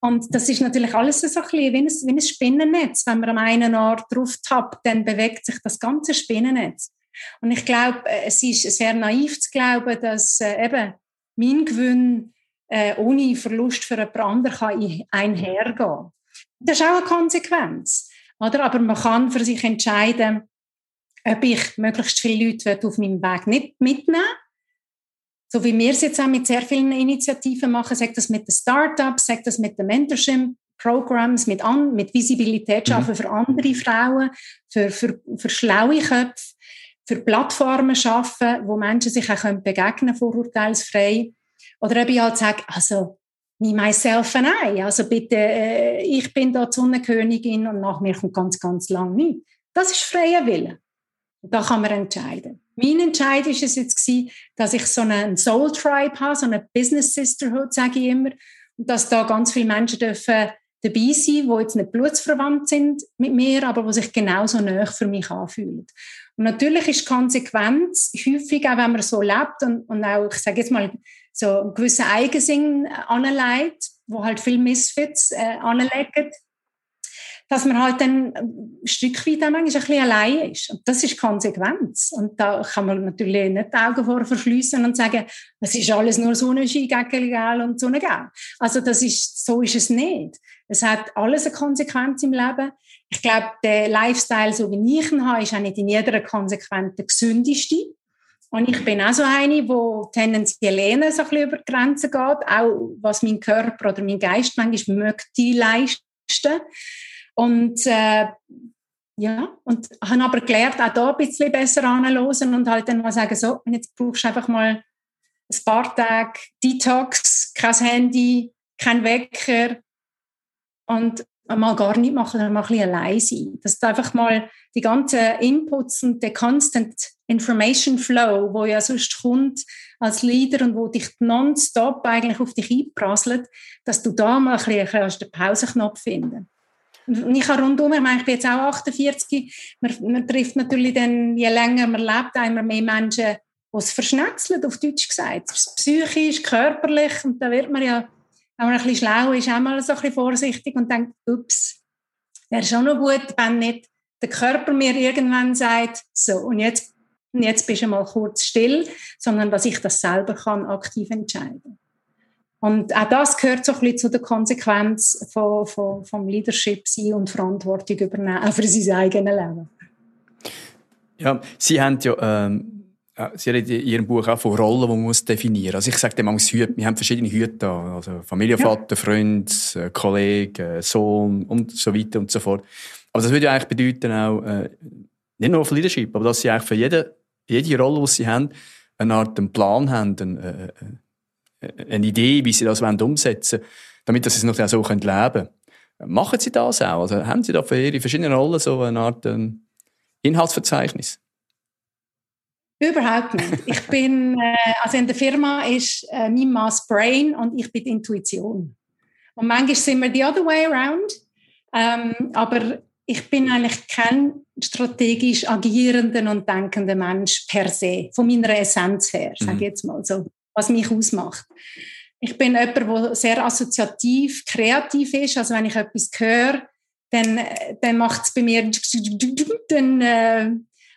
Und das ist natürlich alles so ein bisschen wie ein, wie ein Spinnennetz. Wenn man am einen Ort drauf tappt, dann bewegt sich das ganze Spinnennetz. Und ich glaube, äh, es ist sehr naiv zu glauben, dass äh, eben mein Gewinn äh, ohne Verlust für jemand anderen kann einhergehen. Das ist auch eine Konsequenz. Oder? Aber man kann für sich entscheiden, ob ich möglichst viele Leute auf meinem Weg nicht mitnehmen so wie wir es jetzt auch mit sehr vielen Initiativen machen, sagt das mit den Startups, sagt das mit den Mentorship-Programs, mit, mit Visibilität mhm. schaffen mhm. für andere Frauen, für, für, für schlaue Köpfe, für Plattformen schaffen, wo Menschen sich auch begegnen können, vorurteilsfrei. Oder ich halt sage, also me, myself and I. Also bitte, äh, ich bin da Sonnenkönigin und nach mir kommt ganz, ganz lang nichts. Das ist freier Wille. Da kann man entscheiden. Mein Entscheid ist es jetzt gewesen, dass ich so einen Soul Tribe habe, so eine Business Sisterhood, sage ich immer, und dass da ganz viele Menschen dürfen dabei sein, die jetzt nicht blutsverwandt sind mit mir, aber die sich genauso näher für mich anfühlen. Und natürlich ist die Konsequenz häufig, auch wenn man so lebt und, und auch, ich sage jetzt mal, so einen gewissen Eigensinn anlegt, wo halt viele Misfits äh, anlegen, dass man halt dann ein Stück weit manchmal ein bisschen allein ist. Und das ist Konsequenz. Und da kann man natürlich nicht die Augen vor verschliessen und sagen, es ist alles nur Sonnenschein gegen und Sonnengelb. Also das ist, so ist es nicht. Es hat alles eine Konsequenz im Leben. Ich glaube, der Lifestyle, so wie ich ihn habe, ist auch nicht in jeder Konsequenz der gesündeste. Und ich bin auch so eine, die tendenziell eher so ein bisschen über die Grenzen geht, auch was mein Körper oder mein Geist manchmal möchte leisten. Und äh, ja, und habe aber gelernt, auch da ein bisschen besser anzuhören und halt dann mal sagen, so, jetzt brauchst du einfach mal ein paar Tage Detox, kein Handy, kein Wecker und mal gar nicht machen, sondern mal ein bisschen allein sein. Dass du einfach mal die ganzen Inputs und der Constant Information Flow, wo ja sonst kommt als Leader und wo dich nonstop eigentlich auf dich einprasselt, dass du da mal ein bisschen den Pausenknopf finden und ich habe rundum, ich meine, ich bin jetzt auch 48, man, man trifft natürlich dann, je länger man lebt, immer mehr Menschen, die es verschnetzelt, auf Deutsch gesagt. Psychisch, körperlich, und da wird man ja, wenn man ein bisschen schlau ist, auch mal so ein bisschen vorsichtig und denkt, ups, wäre schon noch gut, wenn nicht der Körper mir irgendwann sagt, so, und jetzt, und jetzt bist du mal kurz still, sondern dass ich das selber kann aktiv entscheiden und auch das gehört so ein bisschen zu der Konsequenz von, von, vom Leadership sein und Verantwortung übernehmen, auch für sein eigenes Leben. Ja, Sie haben ja, ähm, Sie haben in Ihrem Buch auch von Rollen, die man muss definieren muss. Also ich sage dem Hüte, wir haben verschiedene Hüte also Familienvater, ja. Freund, äh, Kollege, äh, Sohn und so weiter und so fort. Aber das würde ja eigentlich bedeuten auch, äh, nicht nur für Leadership, aber dass Sie eigentlich für jede, jede Rolle, die Sie haben, eine Art einen Plan haben, äh eine Idee, wie sie das umsetzen wollen, damit sie es noch so leben können. Machen Sie das auch? Also haben Sie da für Ihre verschiedenen Rollen so eine Art ähm, Inhaltsverzeichnis? Überhaupt nicht. Ich *laughs* bin, äh, also in der Firma ist äh, mein Mass Brain und ich bin Intuition. Und manchmal sind wir the other way around. Ähm, aber ich bin eigentlich kein strategisch agierender und denkender Mensch per se, von meiner Essenz her, sage ich mhm. jetzt mal so was mich ausmacht. Ich bin jemand, der sehr assoziativ, kreativ ist. Also wenn ich etwas höre, dann, dann macht es bei mir, dann äh,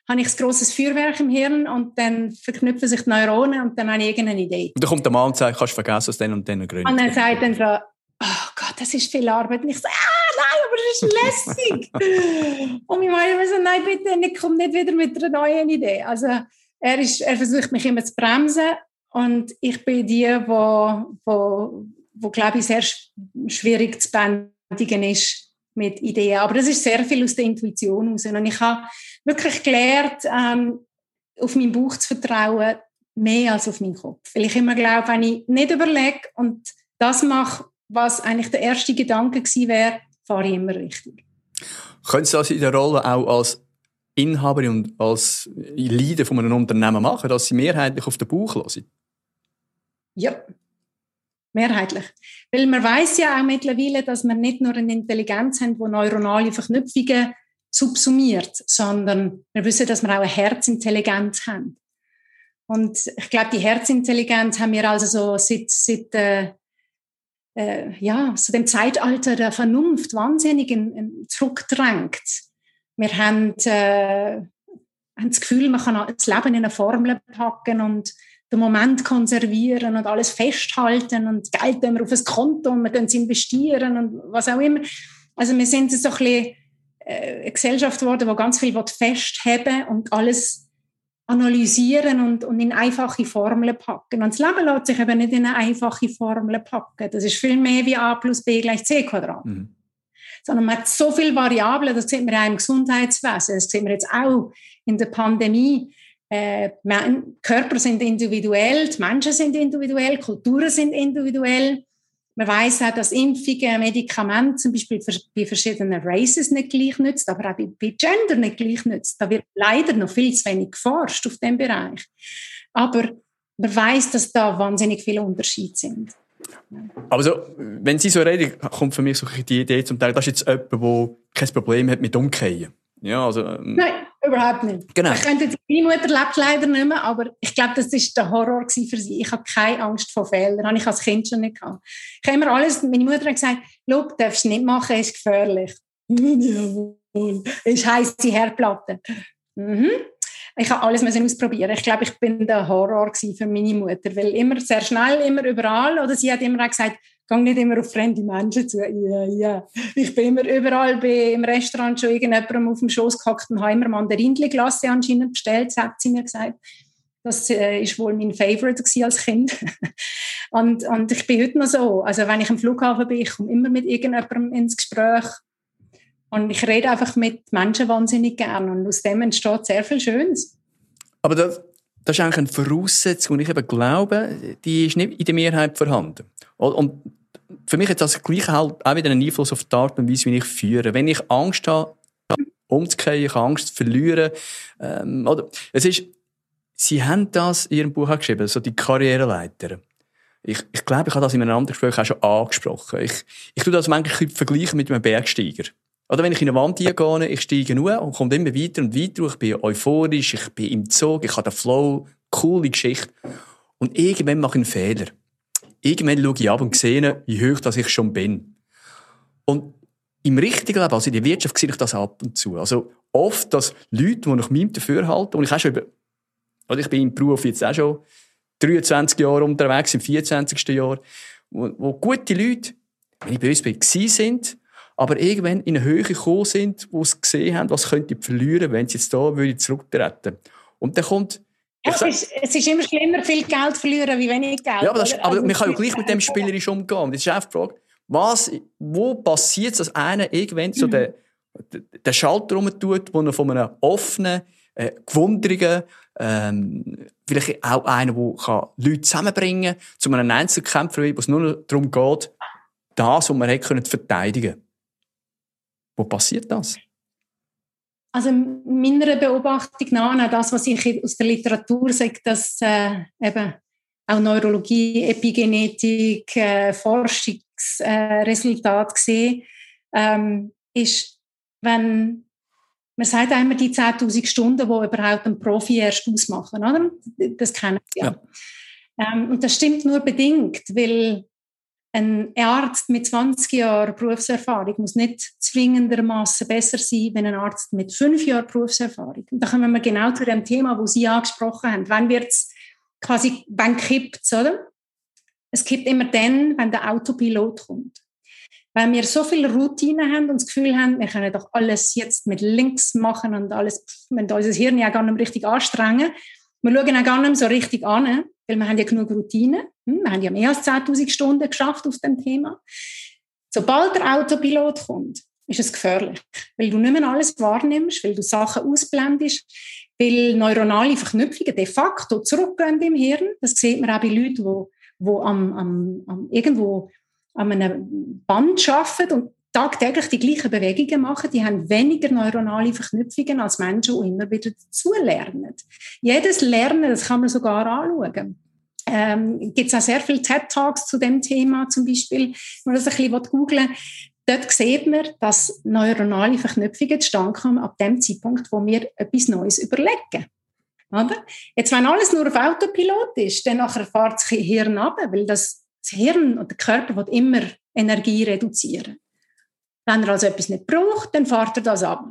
habe ich ein grosses Feuerwerk im Hirn und dann verknüpfen sich die Neuronen und dann habe ich irgendeine Idee. Und dann kommt der Mann und sagt, kannst du vergessen aus den und den Gründen. Und er sagt dann so, oh Gott, das ist viel Arbeit. Und ich so, ah, nein, aber das ist lässig. *laughs* und meine immer so, nein, bitte, ich komme nicht wieder mit einer neuen Idee. Also er, ist, er versucht mich immer zu bremsen und ich bin die, wo, wo, wo glaube ich, sehr schwierig zu bändigen ist mit Ideen. Aber das ist sehr viel aus der Intuition heraus. Und ich habe wirklich gelernt, ähm, auf meinen Bauch zu vertrauen, mehr als auf meinen Kopf. Weil ich immer glaube, wenn ich nicht überlege und das mache, was eigentlich der erste Gedanke gewesen wäre, fahre ich immer richtig. Können Sie das in der Rolle auch als Inhaberin und als Leader von einem Unternehmen machen, dass Sie mehrheitlich auf den Bauch hören? Ja, mehrheitlich. Weil man weiß ja auch mittlerweile, dass wir nicht nur eine Intelligenz haben, die neuronale Verknüpfungen subsumiert, sondern wir wissen, dass wir auch eine Herzintelligenz haben. Und ich glaube, die Herzintelligenz haben wir also so seit, seit äh, äh, ja, so dem Zeitalter der Vernunft wahnsinnig in, in zurückgedrängt. Wir haben, äh, haben das Gefühl, man kann das Leben in eine Formel packen und den Moment konservieren und alles festhalten und Geld wir auf ein Konto und wir es investieren und was auch immer. Also wir sind so ein bisschen äh, eine Gesellschaft geworden, die ganz viel festheben und alles analysieren und, und in einfache Formeln packen. Und das Leben lässt sich eben nicht in eine einfache Formel packen. Das ist viel mehr wie a plus b gleich c Quadrat. Mhm. Sondern man hat so viele Variablen, das sieht man auch im Gesundheitswesen, das sehen wir jetzt auch in der Pandemie. Äh, Körper sind individuell, die Menschen sind individuell, Kulturen sind individuell. Man weiß auch, dass Impfungen, Medikamente zum Beispiel bei verschiedenen Races nicht gleich nützt, aber auch bei Gender nicht gleich nützt. Da wird leider noch viel zu wenig geforscht auf dem Bereich. Aber man weiß, dass da wahnsinnig viele Unterschiede sind. Aber so, wenn Sie so reden, kommt für mich so die Idee zum Teil, das ist jetzt jemand, der kein Problem hat mit Umkehren. Ja, also, ähm, Nein, überhaupt nicht. Genau. Ich könnte, meine Mutter lebt leider nicht mehr, aber ich glaube, das war der Horror für sie. Ich habe keine Angst vor Fehlern. Habe ich als Kind schon nicht gehabt. Ich habe immer alles, meine Mutter hat gesagt, du darfst nicht machen, ist gefährlich. Jawohl. *laughs* Ist heisse Herdplatte. Mhm. Ich habe alles müssen ausprobieren. Ich glaube, ich bin der Horror für meine Mutter, weil immer sehr schnell, immer überall. Oder sie hat immer gesagt, gehe nicht immer auf fremde Menschen zu. Ja, ja. Ich bin immer überall im Restaurant schon irgendjemandem auf dem Schoß gehackt und habe immer Mandarindli-Glasse anscheinend bestellt, hat sie mir gesagt. Das äh, wohl mein Favorite als Kind. *laughs* und, und ich bin heute noch so. Also wenn ich am Flughafen bin, ich komme immer mit irgendjemandem ins Gespräch. Und ich rede einfach mit Menschen wahnsinnig gern. Und aus dem entsteht sehr viel Schönes. Aber das, das ist eigentlich eine Voraussetzung, und ich eben glaube, die ist nicht in der Mehrheit vorhanden. Und für mich hat das gleich halt auch wieder einen Einfluss auf die Art und Weise, wie ich führe. Wenn ich Angst habe, umzukehren, ich habe Angst zu verlieren, ähm, oder, es ist, Sie haben das in Ihrem Buch geschrieben, so die Karriereleiter. Ich, ich glaube, ich habe das in einem anderen Gespräch auch schon angesprochen. Ich, ich tue das manchmal vergleichen mit einem Bergsteiger. Oder wenn ich in eine Wand gehe, ich steige nur und komme immer weiter und weiter. Ich bin euphorisch, ich bin im Zug, ich habe den Flow, coole Geschichte. Und irgendwann mache ich einen Fehler. Irgendwann schaue ich ab und sehe, wie hoch dass ich schon bin. Und im richtigen Leben, also in der Wirtschaft, sehe ich das ab und zu. Also oft, dass Leute, die nach meinem Dafürhalten, und ich, auch schon über, oder ich bin im Beruf jetzt auch schon 23 Jahre unterwegs, im 24. Jahr, wo, wo gute Leute, wenn ich böse bin, sind, aber irgendwann in eine Höhe gekommen sind, wo sie gesehen haben, was könnte ich verlieren, wenn sie jetzt da würde zurücktreten. Und dann kommt es ist, es ist immer schlimmer, viel Geld verlieren, wie wenig Geld. Ja, aber, das, aber also, man kann ja gleich mit dem spielerisch umgehen. Das ist einfach die Frage, was, wo passiert es, dass einer irgendwann so mhm. den, den Schalter tut, wo er von einem offenen, äh, gewundrigen, ähm, vielleicht auch einer, der Leute zusammenbringen kann, zu einem Einzelkämpfer, wo es nur darum geht, das, was man hätte können, verteidigen Wo passiert das? Also meiner Beobachtung nach, das, was ich aus der Literatur sage, dass äh, eben auch Neurologie, Epigenetik, äh, Forschungsresultate äh, sehe, ähm, ist, wenn man sagt einmal die 10.000 Stunden, die überhaupt ein Profi erst ausmachen, oder? Das kennen Sie ja. ja. Ähm, und das stimmt nur bedingt, weil ein Arzt mit 20 Jahren Berufserfahrung muss nicht zwingendermaßen besser sein, wenn ein Arzt mit fünf Jahren Berufserfahrung. Und da kommen wir genau zu dem Thema, wo Sie angesprochen haben. Wann es quasi, wann kippt es, oder? Es kippt immer dann, wenn der Autopilot kommt. Weil wir so viele Routinen haben und das Gefühl haben, wir können doch alles jetzt mit links machen und alles, wenn unser Hirn ja gar nicht richtig anstrengen. Wir schauen auch gar nicht so richtig an, weil wir haben ja genug Routinen. Hm, wir haben ja mehr als 10.000 Stunden geschafft auf dem Thema. Sobald der Autopilot kommt, ist es gefährlich, weil du nicht mehr alles wahrnimmst, weil du Sachen ausblendest, weil neuronale Verknüpfungen de facto zurückgehen im Hirn. Das sieht man auch bei Leuten, die, die am, am, am irgendwo an einem Band arbeiten und tagtäglich die gleichen Bewegungen machen, die haben weniger neuronale Verknüpfungen als Menschen, die immer wieder dazulernen. Jedes Lernen, das kann man sogar anschauen. Ähm, gibt es auch sehr viele TED-Talks zu dem Thema zum Beispiel, wenn man das ein bisschen googeln Dort sieht man, dass neuronale Verknüpfungen zustande kommen ab dem Zeitpunkt, wo wir etwas Neues überlegen. Oder? Jetzt, wenn alles nur auf Autopilot ist, dann nachher fährt das Hirn ab, weil das, Hirn und der Körper immer Energie reduzieren. Wenn er also etwas nicht braucht, dann fährt er das ab.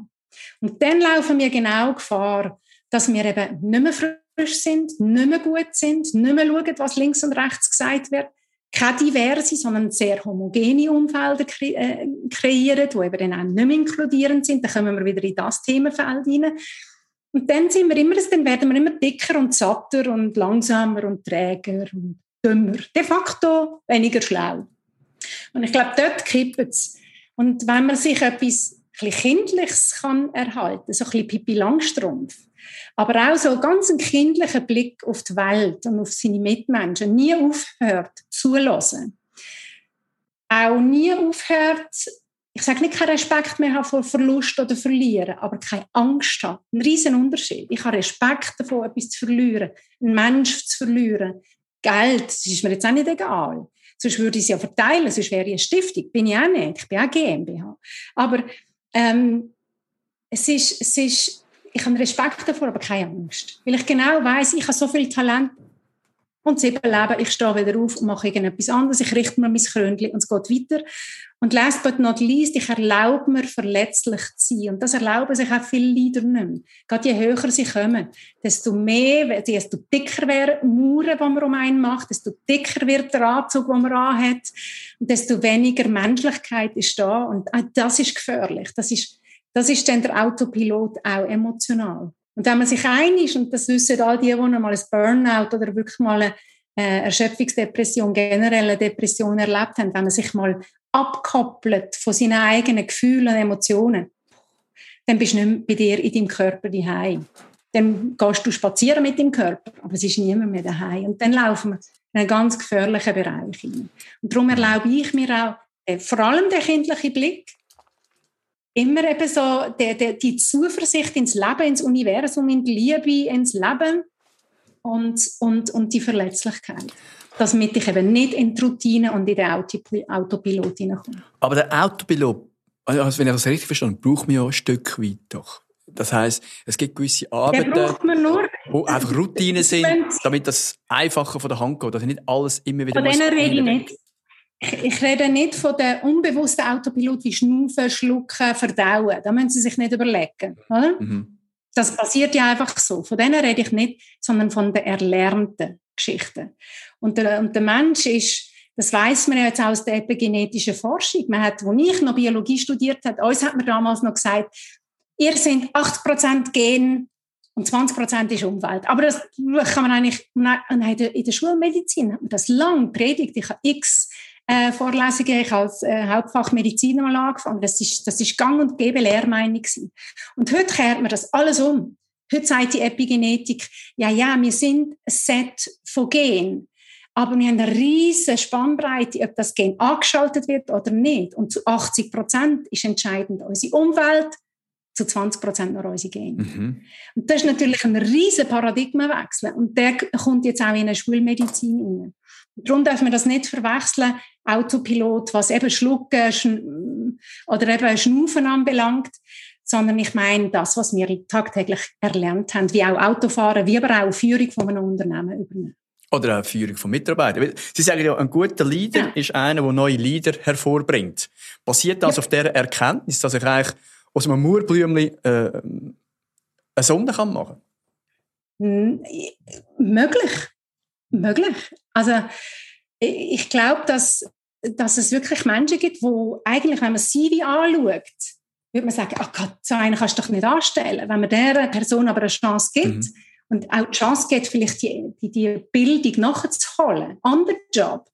Und dann laufen wir genau Gefahr, dass wir eben nicht mehr frisch sind, nicht mehr gut sind, nicht mehr schauen, was links und rechts gesagt wird, keine diverse, sondern sehr homogene Umfelder äh, kreieren, die eben dann auch nicht mehr inkludierend sind. Dann kommen wir wieder in das Themenfeld hinein. Und dann sind wir immer, dann werden wir immer dicker und satter und langsamer und träger und dümmer. De facto weniger schlau. Und ich glaube, dort kippt es. Und wenn man sich etwas ein Kindliches kann erhalten, so ein bisschen Pippi Langstrumpf, aber auch so ganz kindlicher Blick auf die Welt und auf seine Mitmenschen, nie aufhört zulassen, auch nie aufhört, ich sage nicht keinen Respekt mehr haben vor Verlust oder Verlieren, aber keine Angst hat. Ein riesen Unterschied. Ich habe Respekt davon, etwas zu verlieren, einen Mensch zu verlieren. Geld, das ist mir jetzt auch nicht egal. Sonst würde ich es ja verteilen, sonst wäre ich eine Stiftung. Bin ich auch nicht. Ich bin auch GmbH. Aber ähm, es, ist, es ist ich habe Respekt davor, aber keine Angst. Weil ich genau weiß, ich habe so viel Talent und sieben Leben, ich stehe wieder auf und mache irgendetwas anderes, ich richte mir mein Krönchen und es geht weiter. Und last but not least, ich erlaube mir, verletzlich zu sein. Und das erlauben sich auch viele Leader nicht mehr. Gerade je höher sie kommen, desto mehr, desto dicker werden die Mauern, die man um einen macht, desto dicker wird der Anzug, den man anhat, und desto weniger Menschlichkeit ist da. Und das ist gefährlich. Das ist das ist dann der Autopilot auch emotional. Und wenn man sich einig und das wissen all die, die mal ein Burnout oder wirklich mal eine äh, Erschöpfungsdepression, generell eine Depression erlebt haben, wenn man sich mal abkoppelt von seinen eigenen Gefühlen und Emotionen, dann bist du nicht mehr bei dir in deinem Körper daheim. Dann gehst du spazieren mit dem Körper, aber es ist niemand mehr daheim. Und dann laufen wir in einen ganz gefährlichen Bereich hinein. Und darum erlaube ich mir auch äh, vor allem den kindlichen Blick, immer eben so die, die, die Zuversicht ins Leben, ins Universum, in die Liebe, ins Leben und, und, und die Verletzlichkeit. Damit ich eben nicht in die Routine und in den Autopilot hineinkomme. Aber der Autopilot, also wenn ich das richtig verstanden braucht man ja ein Stück weit doch. Das heisst, es gibt gewisse Arbeiten, wo einfach Routinen sind, damit das einfacher von der Hand geht, dass nicht alles immer wieder Von denen rede ich nicht. Ich rede nicht von den unbewussten Autopilot wie Schnaufen, Schlucken, Verdauen. Da müssen Sie sich nicht überlegen. Oder? Mhm. Das passiert ja einfach so. Von denen rede ich nicht, sondern von den erlernten Geschichten. Und der, und der Mensch ist, das weiß man ja jetzt aus der epigenetischen Forschung. Man hat, wo ich noch Biologie studiert habe, uns hat man damals noch gesagt, ihr sind 80% Gen und 20% ist Umwelt. Aber das kann man eigentlich, in der Schulmedizin hat man das lang predigt. Ich habe x äh, Vorlesungen. Ich als äh, Hauptfach Medizin mal angefangen. Das ist, das ist gang und gäbe Lehrmeinung gewesen. Und heute kehrt man das alles um. Heute sagt die Epigenetik, ja, ja, wir sind ein Set von Gen. Aber wir haben eine riesige Spannbreite, ob das Gen angeschaltet wird oder nicht. Und zu 80 Prozent ist entscheidend unsere Umwelt, zu 20 Prozent noch unsere Gene. Mhm. Und das ist natürlich ein riesiger Paradigmenwechsel. Und der kommt jetzt auch in eine Schulmedizin rein. Darum darf man das nicht verwechseln, Autopilot, was eben Schlucken oder eben Schnaufen anbelangt, sondern ich meine das, was wir tagtäglich erlernt haben, wie auch Autofahren, wie aber auch Führung von einem Unternehmen übernehmen. Oder auch Führung von Mitarbeitern. Sie sagen ja, ein guter Leader ja. ist einer, der neue Leader hervorbringt. Basiert das ja. auf der Erkenntnis, dass ich eigentlich aus einem Murblümchen äh, eine Sonne kann machen kann? Möglich. Möglich. Also ich glaube, dass dass es wirklich Menschen gibt, wo eigentlich, wenn man CV anschaut, würde man sagen, ach Gott, so einen kannst du doch nicht anstellen. Wenn man dieser Person aber eine Chance gibt mhm. und auch die Chance gibt, vielleicht die, die, die Bildung nachzuholen, an den Job,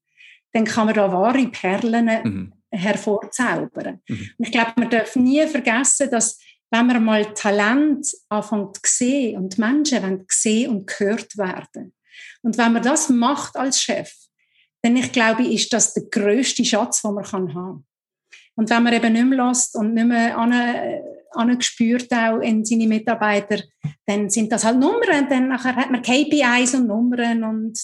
dann kann man da wahre Perlen mhm. Hervorzaubern. Mhm. Und ich glaube, man darf nie vergessen, dass wenn man mal Talent anfängt zu sehen und Menschen wollen gesehen und gehört werden. Und wenn man das macht als Chef, dann ich glaube, ist das der größte Schatz, den man haben kann. Und wenn man eben nicht mehr lässt und nicht mehr angespürt auch in seine Mitarbeiter, dann sind das halt Nummern. Dann nachher hat man KPIs und Nummern und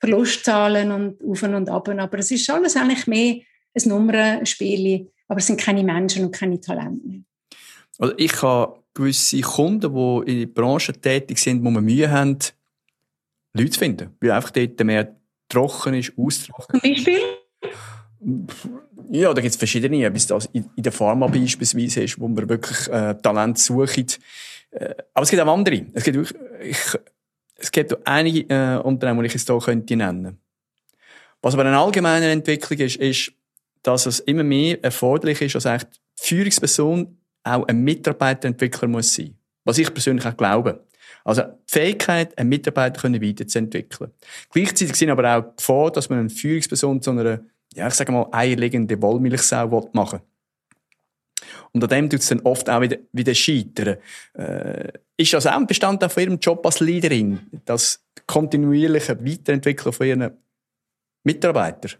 Verlustzahlen und auf und ab. Aber es ist alles eigentlich mehr ein Nummernspiel, aber es sind keine Menschen und keine Talente Also ich habe gewisse Kunden, die in der Branche tätig sind, wo wir Mühe haben, Leute zu finden, weil einfach dort mehr trocken ist, austrocknet. Zum Beispiel? Ja, da gibt es verschiedene, bis das in, der Pharma beispielsweise ist, wo man wirklich äh, Talent sucht. Äh, aber es gibt auch andere. Es gibt wirklich, ich, es gibt einige äh, Unternehmen, die ich jetzt hier könnte nennen. Was aber eine allgemeine Entwicklung ist, ist, dass es immer mehr erforderlich ist, dass eigentlich die Führungsperson auch ein Mitarbeiterentwickler muss sein. Was ich persönlich auch glaube. Also die Fähigkeit, einen Mitarbeiter weiterzuentwickeln. Gleichzeitig sind aber auch vor, dass man eine Führungsperson zu einer, ja, ich sage mal, eierlegende Wollmilchsau machen und an dem tut es dann oft auch wieder, wieder scheitern. Äh, ist das auch ein Bestandteil von Ihrem Job als Leaderin, das kontinuierliche Weiterentwickeln von Ihren Mitarbeitern?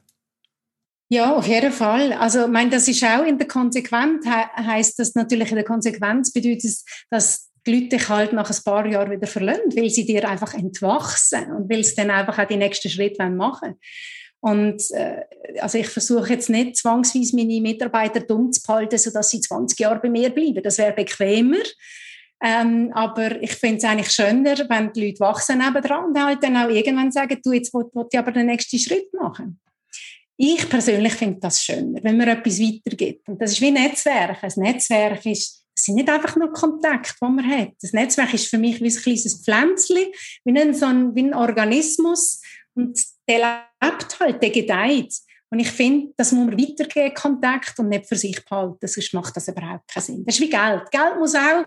Ja, auf jeden Fall. Also, ich meine, das ist auch in der Konsequenz, he heißt das natürlich in der Konsequenz bedeutet es, dass die Leute dich halt nach ein paar Jahren wieder verlassen, weil sie dir einfach entwachsen und weil sie dann einfach auch die nächsten Schritte machen. Und äh, also ich versuche jetzt nicht zwangsweise meine Mitarbeiter dumm zu behalten, sodass sie 20 Jahre bei mir bleiben. Das wäre bequemer. Ähm, aber ich finde es eigentlich schöner, wenn die Leute wachsen nebendran und halt dann auch irgendwann sagen, du, jetzt will, will ich aber den nächsten Schritt machen. Ich persönlich finde das schöner, wenn man etwas weitergibt. Und das ist wie ein Netzwerk. Ein Netzwerk ist, es sind nicht einfach nur Kontakte, die man hat. Das Netzwerk ist für mich wie ein kleines Pflänzchen, wie ein, so ein, wie ein Organismus. Und der lebt halt, der gedeiht. Und ich finde, das muss man weitergeben, Kontakt, und nicht für sich behalten. Sonst macht das überhaupt keinen Sinn. Das ist wie Geld. Geld muss auch,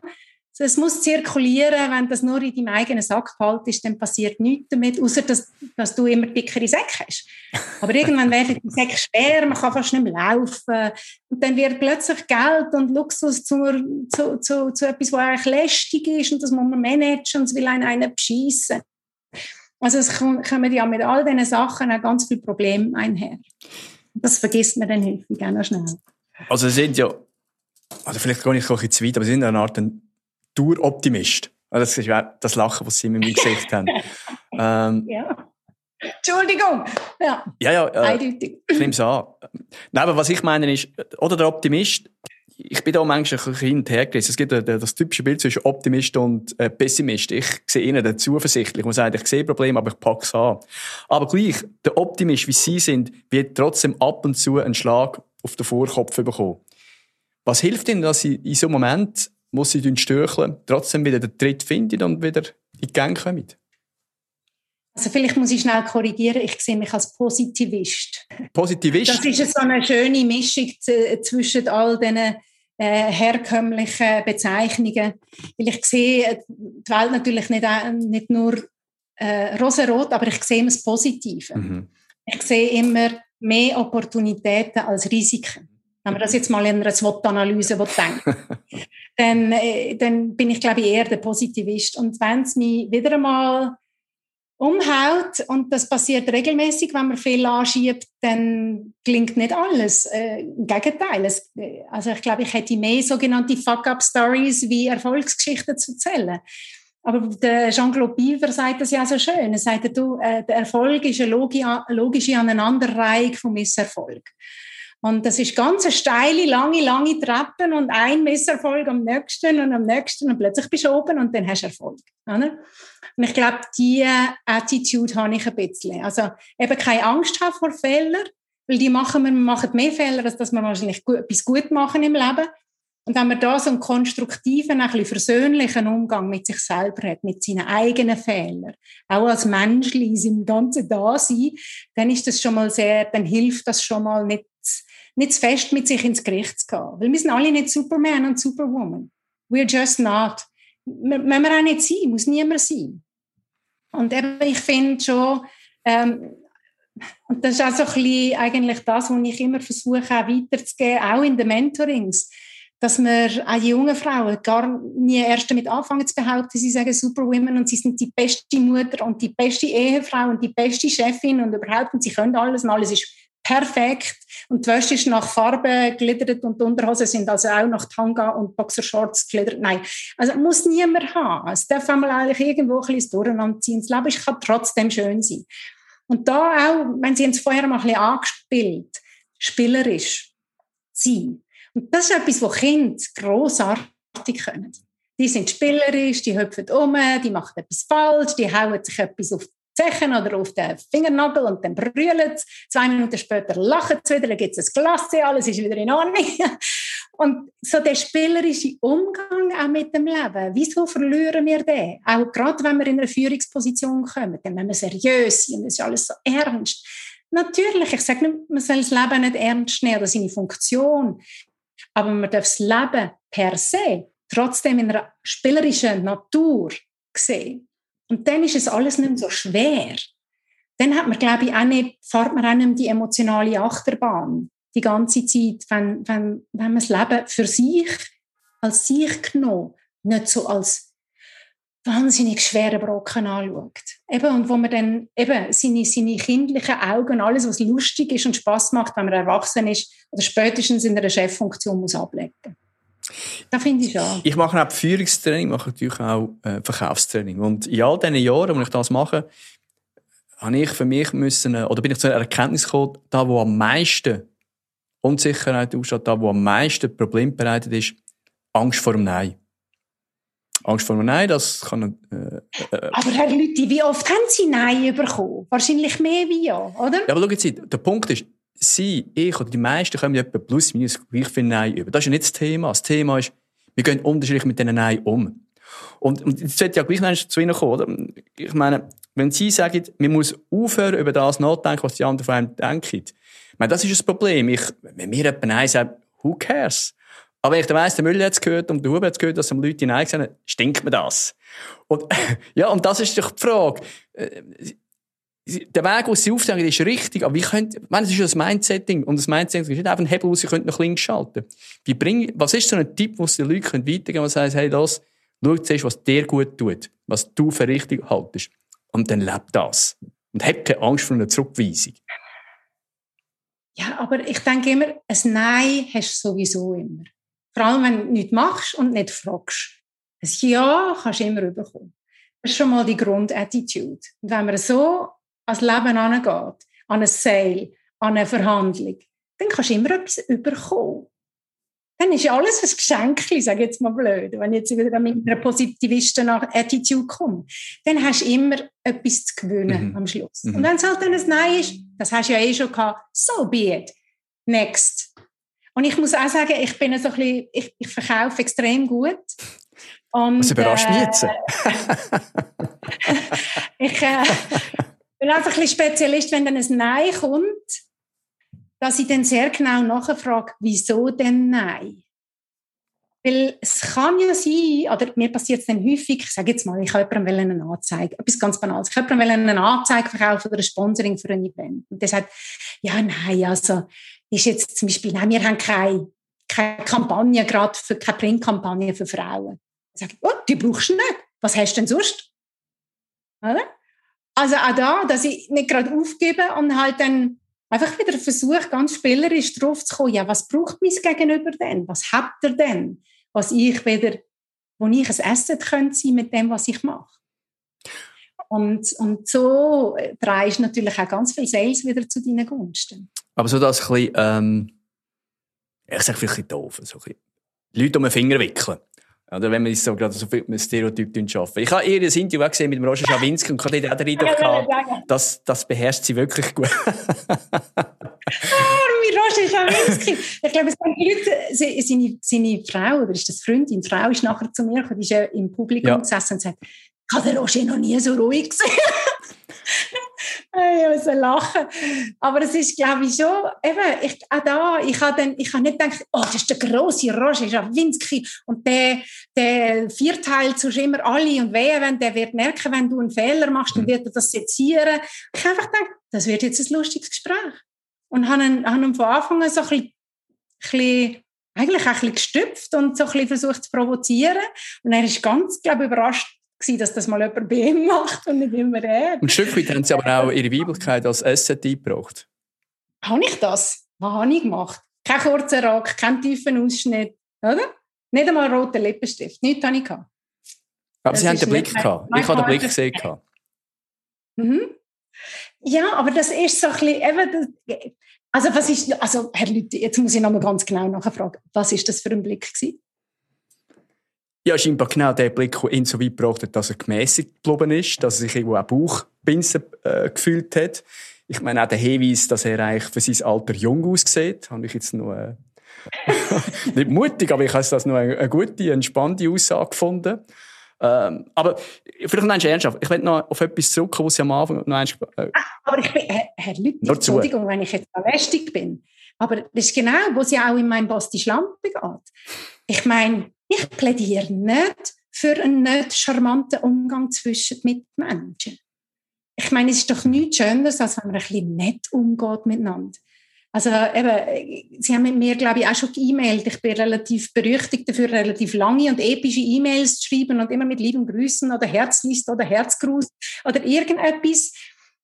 es muss zirkulieren. Wenn das nur in deinem eigenen Sack behalten dann passiert nichts damit, außer dass, dass du immer dickere Säcke hast. Aber irgendwann werden die Säcke schwer, man kann fast nicht mehr laufen. Und dann wird plötzlich Geld und Luxus zu, zu, zu, zu etwas, was eigentlich lästig ist, und das muss man managen, und es will einen einen beschissen. Also es kommen ja mit all diesen Sachen auch ganz viele Probleme einher. Das vergisst man dann häufig auch noch schnell. Also Sie sind ja, also vielleicht nicht ein bisschen zu weit, aber Sie sind eine Art Daueroptimist. Das ist das Lachen, was Sie mit mir gesagt haben. *laughs* Ähm, ja. Entschuldigung. Ja, ja, ja äh, eindeutig. Ich nehme es an. Nein, aber was ich meine ist, oder der Optimist, ich bin da manchmal ein bisschen hin und her gerissen. Es gibt das typische Bild zwischen Optimist und äh, Pessimist. Ich sehe ihnen zuversichtlich. Ich muss sagen, ich sehe Probleme, aber ich packe es an. Aber gleich, der Optimist, wie sie sind, wird trotzdem ab und zu einen Schlag auf den Vorkopf bekommen. Was hilft ihnen, dass sie in so einem Moment, wo sie stöcheln, trotzdem wieder den Tritt finden und wieder in die Gang kommen? Also vielleicht muss ich schnell korrigieren, ich sehe mich als Positivist. Positivist? Das ist so eine schöne Mischung zwischen all diesen äh, herkömmlichen Bezeichnungen. Weil ich sehe die Welt natürlich nicht, äh, nicht nur äh, rosarot, aber ich sehe immer das Positive. Mhm. Ich sehe immer mehr Opportunitäten als Risiken. Wenn man das jetzt mal in einer SWOT-Analyse denkt, *laughs* dann, äh, dann bin ich, glaube ich, eher der Positivist. Und wenn es mich wieder einmal umhaut und das passiert regelmäßig, wenn man viel anschiebt, dann klingt nicht alles. Äh, Im Gegenteil. Es, also ich glaube, ich hätte mehr sogenannte Fuck-up-Stories wie Erfolgsgeschichten zu erzählen. Aber der Jean-Claude Biver sagt das ja so schön. Er sagt, du, äh, der Erfolg ist eine logische Aneinanderreihung vom Misserfolg. Und das ist ganz eine steile, lange, lange Treppen und ein Misserfolg am nächsten und am nächsten und plötzlich bist du oben und dann hast du Erfolg. Oder? Und ich glaube, diese Attitude habe ich ein bisschen. Also eben keine Angst haben vor Fehlern, weil die machen wir, machen mehr Fehler, als dass wir wahrscheinlich gut, etwas gut machen im Leben. Und wenn man da so einen konstruktiven, ein bisschen versöhnlichen Umgang mit sich selber hat, mit seinen eigenen Fehlern, auch als Mensch in seinem ganzen Dasein, dann ist das schon mal sehr, dann hilft das schon mal nicht, nicht zu fest mit sich ins Gericht zu gehen. Weil wir sind alle nicht Superman und Superwoman. We're just not. Müssen wir auch nicht sein, muss niemand sein. Und eben, ich finde schon, ähm, und das ist auch so ein bisschen eigentlich das, was ich immer versuche, auch weiterzugeben, auch in den Mentorings dass wir auch die jungen Frauen gar nie erst damit anfangen zu behaupten, sie sagen Superwomen und sie sind die beste Mutter und die beste Ehefrau und die beste Chefin und überhaupt und sie können alles und alles ist perfekt und die Wäsche ist nach Farbe gliedert und die Unterhosen sind also auch nach Tanga und Boxershorts gliedert. Nein, also muss niemand haben. Es darf einmal eigentlich irgendwo ein bisschen durcheinander ziehen. Das Leben kann trotzdem schön sein. Und da auch, wenn Sie uns vorher mal ein bisschen angespielt, spielerisch sein und das ist etwas, was Kinder grossartig können. Die sind spielerisch, die hüpfen um, die machen etwas falsch, die hauen sich etwas auf die Zechen oder auf den Fingernagel und dann brüllen sie. Zwei Minuten später lachen sie wieder, dann gibt es ein Glas, alles ist wieder in Ordnung. *laughs* Und so der spielerische Umgang auch mit dem Leben, wieso verlieren wir den? Auch gerade wenn wir in eine Führungsposition kommen, dann müssen wir seriös sein es ist alles so ernst. Natürlich, ich sage nicht, man soll das Leben nicht ernst nehmen oder seine Funktion. Aber man darf das Leben per se trotzdem in einer spielerischen Natur sehen. Und dann ist es alles nicht mehr so schwer. Dann hat man, glaube ich, auch nicht, fährt man auch nicht die emotionale Achterbahn die ganze Zeit, wenn, wenn, wenn man das Leben für sich, als sich genommen, nicht so als wahnsinnig schweren Brocken anschaut. Eben, und wo man dann eben seine, seine kindlichen Augen, alles, was lustig ist und Spaß macht, wenn man erwachsen ist, oder spätestens in einer Cheffunktion muss ablegen. Das finde ich schon. Ich mache auch Führungstraining, mache natürlich auch äh, Verkaufstraining. Und in all diesen Jahren, wo ich das mache, habe ich für mich müssen, oder bin ich zu einer Erkenntnis gekommen, da wo am meisten Unsicherheit aussteht, da wo am meisten Problem bereitet ist, Angst vor dem Nein. Angst vor dem Nein, das kann... Äh, äh, aber Herr Lüthi, wie oft haben Sie Nein bekommen? Wahrscheinlich mehr wie Ja, oder? Ja, aber schauen Sie, der Punkt ist, Sie, ich oder die meisten kommen etwa plus minus gleich viel Nein über. Das ist ja nicht das Thema. Das Thema ist, wir gehen unterschiedlich mit diesen Nein um. Und, und jetzt sollte ja gleich noch zu Ihnen kommen, oder? Ich meine, wenn Sie sagen, man muss aufhören, über das nachdenken, was die anderen von einem denken. Ich meine, das ist das Problem. Ich, wenn mir jemand Nein sagt, who cares? Aber wenn ich weiss, der Müller hat es gehört und der Huber hat es gehört, dass die Leute Nein gesagt haben, stinkt mir das. Und, *laughs* ja, und das ist doch die Frage. Der Weg, den sie aufzeigen, ist richtig, aber wie könnt, ich meine, es ist ja das Mindsetting, und das Mindsetting ist nicht einfach ein Hebel, wo sie nach links schalten Wie bring, Was ist so ein Tipp, den sie den Leuten weitergeben können, was heißt, hey, das, schau zuerst, was dir gut tut, was du für richtig haltest. Und dann lebt das. Und hab keine Angst vor einer Zurückweisung. Ja, aber ich denke immer, ein Nein hast du sowieso immer. Vor allem, wenn du nichts machst und nicht fragst. Ein Ja kannst du immer bekommen. Das ist schon mal die Grundattitude. Und wenn man so ans Leben angeht, an ein Sale, an eine Verhandlung, dann kannst du immer etwas überkommen. Dann ist ja alles ein Geschenk, sage ich jetzt mal blöd, wenn ich jetzt wieder mit einer positivisten Attitude komme. Dann hast du immer etwas zu gewinnen mhm. am Schluss. Mhm. Und wenn es halt dann ein Nein ist, das hast du ja eh schon gehabt, so be it. Next. Und ich muss auch sagen, ich bin so ein bisschen, ich, ich verkaufe extrem gut. Und, Was überrascht mich jetzt? Äh, *laughs* ich äh, bin einfach ein bisschen Spezialist, wenn dann ein Nein kommt, dass ich dann sehr genau nachfrage, wieso denn Nein? Weil es kann ja sein, oder mir passiert es dann häufig, ich sage jetzt mal, ich habe jemandem eine Anzeige, etwas ganz Banales, ich habe jemandem eine Anzeige verkaufen oder ein Sponsoring für ein Event. Und der sagt, ja, nein, also, ist jetzt zum Beispiel, nein, wir haben keine, keine Kampagne, gerade für, keine Printkampagne für Frauen. Ich sage, oh, die brauchst du nicht. Was hast du denn sonst? Oder? Also auch da, dass ich nicht gerade aufgebe und halt dann einfach wieder versuche, ganz spielerisch drauf zu kommen, ja, was braucht mein Gegenüber denn? Was habt ihr denn? Was ich wieder, wo ich ein Asset könnte sein mit dem, was ich mache. Und, und so drehst du natürlich auch ganz viel Sales wieder zu deinen Gunsten. Aber so das ein bisschen, ähm, ich sage vielleicht ein bisschen doof, so ein bisschen Leute um den Finger wickeln. Oder wenn wir so gerade so viel mit Stereotypen arbeiten. Ich habe ihr ein Interview auch gesehen mit dem Roger Schawinski und hatte auch den Eindruck gehabt, das, das beherrscht sie wirklich gut. Arme Roger Schawinski. Ich glaube, es waren Leute, seine, seine Frau, oder ist das Freundin, Frau ist nachher zu mir gekommen, die ist im Publikum ja. gesessen und sagt, ich habe den Roger noch nie so ruhig gesehen. Ich muss lachen. Aber es ist, glaube ich, schon, eben, ich, auch da, ich habe, dann, ich habe nicht gedacht, oh, das ist der grosse Roger Schawinski und der, der vierteilt sonst immer alle und wehe, wenn der wird merken, wenn du einen Fehler machst, dann mhm. wird er das sezieren. Ich habe einfach gedacht, das wird jetzt ein lustiges Gespräch. Und habe ihn, habe ihn von Anfang an so ein bisschen, bisschen eigentlich auch ein bisschen gestüpft und so ein bisschen versucht zu provozieren. Und er ist ganz, glaube ich, überrascht gewesen, dass das mal jemand bei ihm macht und nicht immer er. Und ein Stück weit haben sie aber auch ihre Weiblichkeit als Asset eingebracht. Habe ich das? Was habe ich gemacht? Kein kurzer Rock, kein tiefen Ausschnitt, oder? Nicht einmal roter Lippenstift, nichts habe ich gehabt. Aber das Sie haben den Blick gehabt. Ich habe den Blick gesehen. Mhm. Ja, aber das ist so ein bisschen, eben, also was ist, also Herr Lüthi, jetzt muss ich nochmal ganz genau nachfragen, was ist das für ein Blick gewesen? Ja, scheinbar genau der Blick, der ihn so weit gebracht hat, dass er gemäßigt geblieben ist, dass er sich irgendwo auch Bauchpinsen äh, gefühlt hat. Ich meine auch der Hinweis, dass er eigentlich für sein Alter jung aussieht, habe ich jetzt noch äh, *laughs* nicht mutig, aber ich habe das noch eine, eine gute, entspannte Aussage gefunden. Ähm, aber vielleicht noch ernsthaft. Ich will noch auf etwas zurückkommen, was Sie am Anfang noch eins, äh, ah, Aber ich bin, Herr, Herr Lüthi, Entschuldigung, wenn ich jetzt lästig bin. Aber das ist genau, wo es ja auch in meinem Basti Schlampe geht. Ich meine, ich plädiere nicht für einen nicht charmanten Umgang zwischen Mitmenschen. Ich meine, es ist doch nichts Schöneres, als wenn man ein bisschen nett umgeht miteinander. Also eben, Sie haben mit mir, glaube ich, auch schon geemailt. Ich bin relativ berüchtigt dafür, relativ lange und epische E-Mails zu schreiben und immer mit lieben Grüßen oder Herzlist oder Herzgruß oder irgendetwas.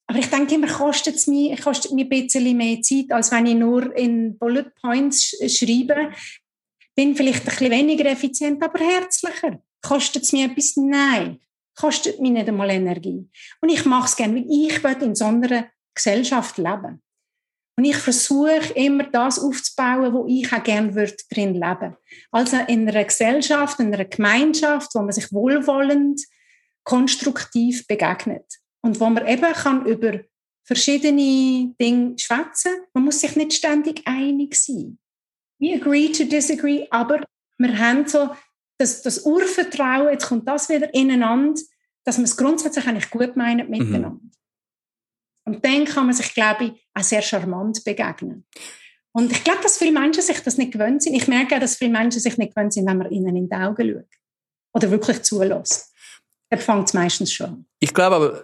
Aber ich denke immer, kostet es mir, kostet mir ein bisschen mehr Zeit, als wenn ich nur in Bullet Points schreibe bin vielleicht ein bisschen weniger effizient, aber herzlicher. Kostet es mir etwas? Nein. Kostet mir nicht einmal Energie. Und ich mache es gerne, weil ich will in so einer Gesellschaft leben. Und ich versuche immer das aufzubauen, wo ich auch gerne würde drin leben. Also in einer Gesellschaft, in einer Gemeinschaft, wo man sich wohlwollend, konstruktiv begegnet. Und wo man eben kann über verschiedene Dinge schwätzen. Man muss sich nicht ständig einig sein we agree to disagree, aber wir haben so das, das Urvertrauen, jetzt kommt das wieder ineinander, dass wir es grundsätzlich eigentlich gut meinen mhm. miteinander. Mhm. Und dann kann man sich, glaube ich, auch sehr charmant begegnen. Und ich glaube, dass viele Menschen sich das nicht gewöhnt sind. Ich merke auch, dass viele Menschen sich nicht gewöhnt sind, wenn man ihnen in die Augen schaut. Oder wirklich zulässt. Da fängt es meistens schon Ich glaube aber,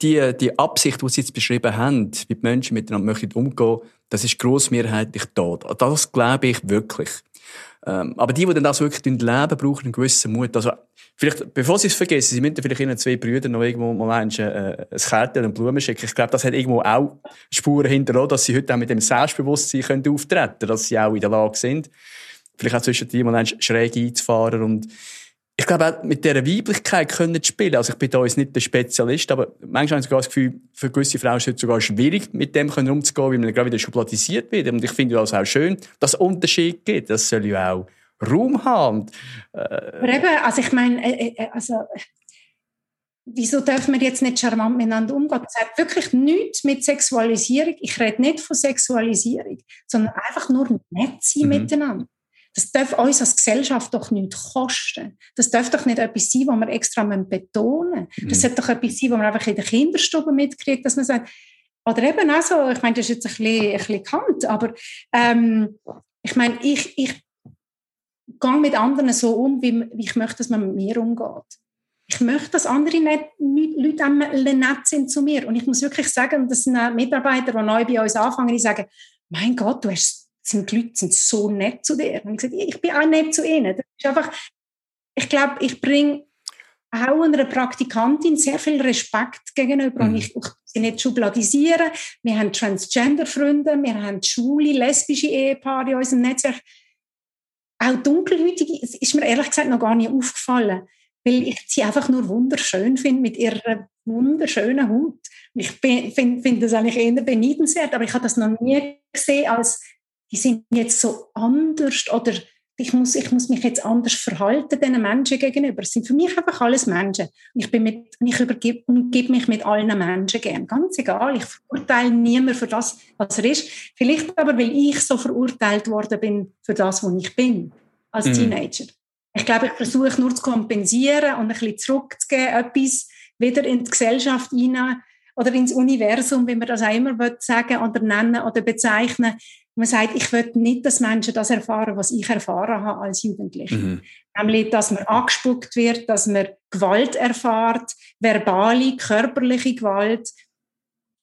die, die Absicht, die Sie jetzt beschrieben haben, wie die Menschen miteinander möchten umgehen, das ist grossmehrheitlich da. Das glaube ich wirklich. Ähm, aber die, die dann das wirklich leben, brauchen einen gewissen Mut. Also, vielleicht, bevor sie es vergessen, sie müssen vielleicht ihren zwei Brüdern noch irgendwo mal ein, äh, ein Kärtchen und Blumen schicken. Ich glaube, das hat irgendwo auch Spuren hinterlassen, dass sie heute auch mit dem Selbstbewusstsein können auftreten können, dass sie auch in der Lage sind, vielleicht auch zwischen die mal schräg einzufahren und ich glaube auch mit dieser Weiblichkeit können spielen. Also ich bin da jetzt nicht der Spezialist, aber manchmal habe ich sogar das Gefühl, für gewisse Frauen ist es sogar schwierig, mit dem umzugehen, weil man gerade wieder schubladisiert wird. Und ich finde das auch schön, dass es Unterschied gibt. Das soll ja auch Raum haben. äh, aber eben, also ich meine, äh, äh, also wieso dürfen wir jetzt nicht charmant miteinander umgehen? Das hat wirklich nichts mit Sexualisierung. Ich rede nicht von Sexualisierung, sondern einfach nur nett sein mhm. miteinander. Das darf uns als Gesellschaft doch nicht kosten. Das darf doch nicht etwas sein, was wir extra betonen müssen. Das mhm. sollte doch etwas sein, was man einfach in der Kinderstube mitkriegt, dass man sagt, oder eben auch so, ich meine, das ist jetzt ein bisschen, ein bisschen kant, aber ähm, ich meine, ich, ich gehe mit anderen so um, wie, wie ich möchte, dass man mit mir umgeht. Ich möchte, dass andere nicht, Leute nett sind zu mir. Und ich muss wirklich sagen, das sind Mitarbeiter, die neu bei uns anfangen, die sagen, mein Gott, du hast sind die Leute sind so nett zu dir. Und ich gesagt, ich bin auch nett zu ihnen. Das ist einfach, ich glaube, ich bringe auch einer Praktikantin sehr viel Respekt gegenüber. Mhm. Und ich, ich sie nicht schubladisieren. Wir haben Transgender-Freunde, wir haben schwule, lesbische Ehepaare in unserem Netzwerk. Auch Dunkelhäutige, es ist mir ehrlich gesagt noch gar nicht aufgefallen, weil ich sie einfach nur wunderschön finde mit ihrer wunderschönen Haut. Ich finde find das eigentlich eher beneidenswert, aber ich habe das noch nie gesehen als die sind jetzt so anders oder ich muss, ich muss mich jetzt anders verhalten diesen Menschen gegenüber. Es sind für mich einfach alles Menschen. Und ich, bin mit, ich übergebe, umgebe mich mit allen Menschen gern. Ganz egal, ich verurteile niemanden für das, was er ist. Vielleicht aber, weil ich so verurteilt worden bin für das, was ich bin, als mhm. Teenager. Ich glaube, ich versuche nur zu kompensieren und ein bisschen zurückzugeben, etwas wieder in die Gesellschaft hinein oder ins Universum, wie man das auch immer sagen oder nennen oder bezeichnen man sagt, ich will nicht, dass Menschen das erfahren, was ich erfahren habe als Jugendliche. Mhm. Nämlich, dass man angespuckt wird, dass man Gewalt erfahrt, verbale, körperliche Gewalt.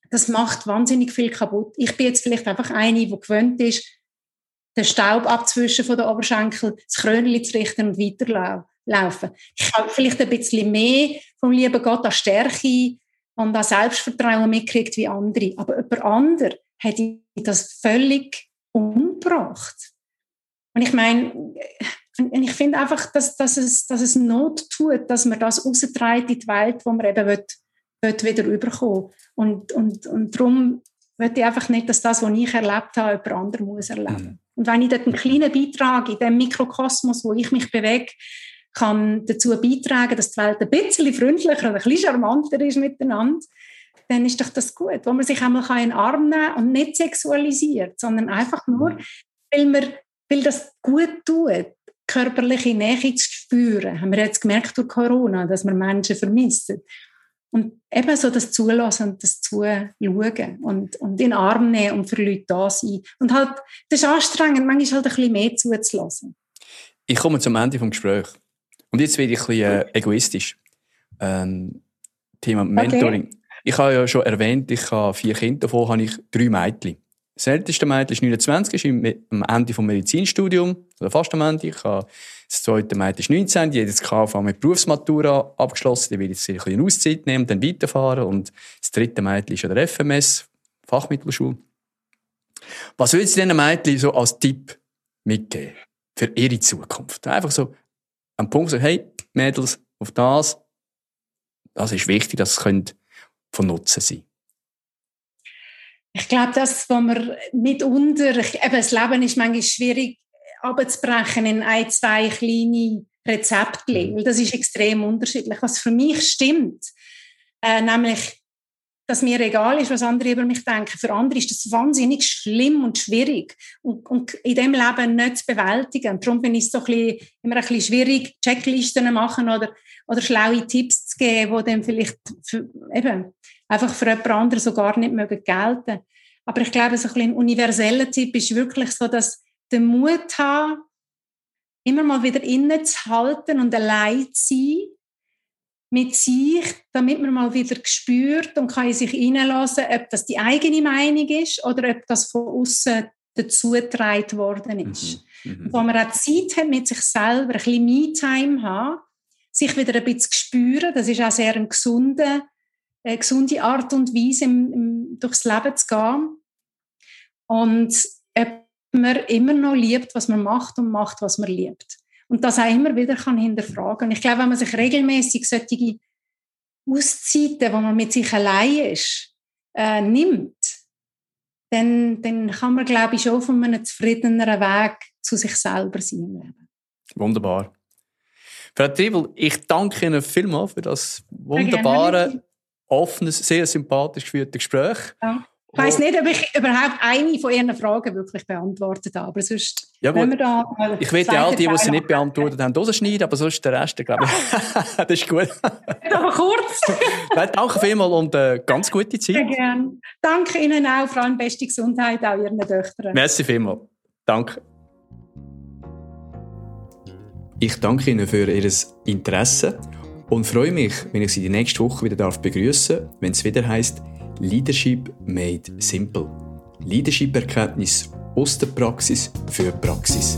Das macht wahnsinnig viel kaputt. Ich bin jetzt vielleicht einfach eine, die gewöhnt ist, den Staub abzwischen von den Oberschenkel, das Krönchen zu richten und weiterlaufen. Ich habe vielleicht ein bisschen mehr vom lieben Gott an Stärke und an Selbstvertrauen mitgekriegt wie andere. Aber jemand anderes hätte das völlig umgebracht. Und ich meine, ich finde einfach, dass, dass, es, dass es Not tut, dass man das raustreibt in die Welt, wo man eben will, will wieder rüberkommen Und, und, und darum möchte ich einfach nicht, dass das, was ich erlebt habe, jemand anderes muss erleben. Mhm. Und wenn ich dort einen kleinen Beitrag in dem Mikrokosmos, wo ich mich bewege, kann dazu beitragen, dass die Welt ein bisschen freundlicher und ein bisschen charmanter ist miteinander, dann ist doch das gut, wo man sich einmal in den Arm nehmen kann und nicht sexualisiert, sondern einfach nur, weil, man, weil das gut tut, körperliche Nähe zu spüren. Haben wir jetzt gemerkt durch Corona, dass wir Menschen vermissen. Und eben so das Zulassen und das Zuschauen und, und in den Arm nehmen und für Leute da sein. Und halt, das ist anstrengend, manchmal halt ein bisschen mehr zuzulassen. Ich komme zum Ende des Gesprächs. Und jetzt werde ich ein bisschen äh, egoistisch. Ähm, Thema Mentoring. Okay. Ich habe ja schon erwähnt, ich habe vier Kinder, davon habe ich drei Mädchen. Das älteste Mädchen ist 29, ist am Ende des Medizinstudiums, oder fast am Ende. Ich habe das zweite Mädchen ist 19, die hat jetzt KV mit Berufsmatura abgeschlossen, die will jetzt ein bisschen Auszeit nehmen dann weiterfahren. Und das dritte Mädchen ist an der FMS, Fachmittelschule. Was würdest du diesen Mädchen so als Tipp mitgeben für ihre Zukunft? Einfach so am Punkt sagen, hey, Mädels, auf das, das ist wichtig, das könnt von Nutzen sein? Ich glaube, das, was man mitunter, eben, das Leben ist manchmal schwierig abzubrechen in ein, zwei kleine Rezepte, mhm. weil das ist extrem unterschiedlich. Was für mich stimmt, äh, nämlich, dass mir egal ist, was andere über mich denken. Für andere ist das wahnsinnig schlimm und schwierig und, und in dem Leben nicht zu bewältigen. Darum bin ich so ein bisschen, immer ein bisschen schwierig, Checklisten machen oder, oder schlaue Tipps zu geben, die dann vielleicht für, eben, einfach für jemand anderen so gar nicht mögen gelten. Aber ich glaube, so ein, ein universeller Tipp ist wirklich so, dass der Mut haben, immer mal wieder innezuhalten und allein zu sein mit sich, damit man mal wieder spürt und kann in sich hineinlassen, ob das die eigene Meinung ist oder ob das von außen dazu getragen worden ist. Mhm. Mhm. Wo man auch Zeit hat mit sich selber, ein bisschen Me-Time haben, sich wieder ein bisschen spüren, das ist auch sehr ein gesunder eine gesunde Art und Weise, im, im, durchs Leben zu gehen. Und ob man immer noch liebt, was man macht und macht, was man liebt. Und das auch immer wieder kann hinterfragen. Und ich glaube, wenn man sich regelmäßig solche Auszeiten, wo man mit sich allein ist, äh, nimmt, dann, dann kann man, glaube ich, schon von einem zufriedeneren Weg zu sich selber sein Wunderbar. Frau Triebel, ich danke Ihnen vielmals für das wunderbare offenes, sehr sympathisch geführtes Gespräch. Ja. Ich weiss nicht, ob ich überhaupt eine von Ihren Fragen wirklich beantwortet habe, aber sonst, ja, gut. wir da Ich ja all die, die sie nicht beantwortet haben, rausschneiden, aber sonst der Rest, glaube ich, *laughs* das ist gut. aber kurz. *laughs* danke vielmals und äh, ganz gute Zeit. Sehr gerne. Danke Ihnen auch, vor allem beste Gesundheit, auch Ihren Töchtern. Merci vielmals. Danke. Ich danke Ihnen für Ihr Interesse und freue mich, wenn ich Sie die nächste Woche wieder begrüßen darf, wenn es wieder heißt Leadership Made Simple. Leadership-Erkenntnis aus der Praxis für Praxis.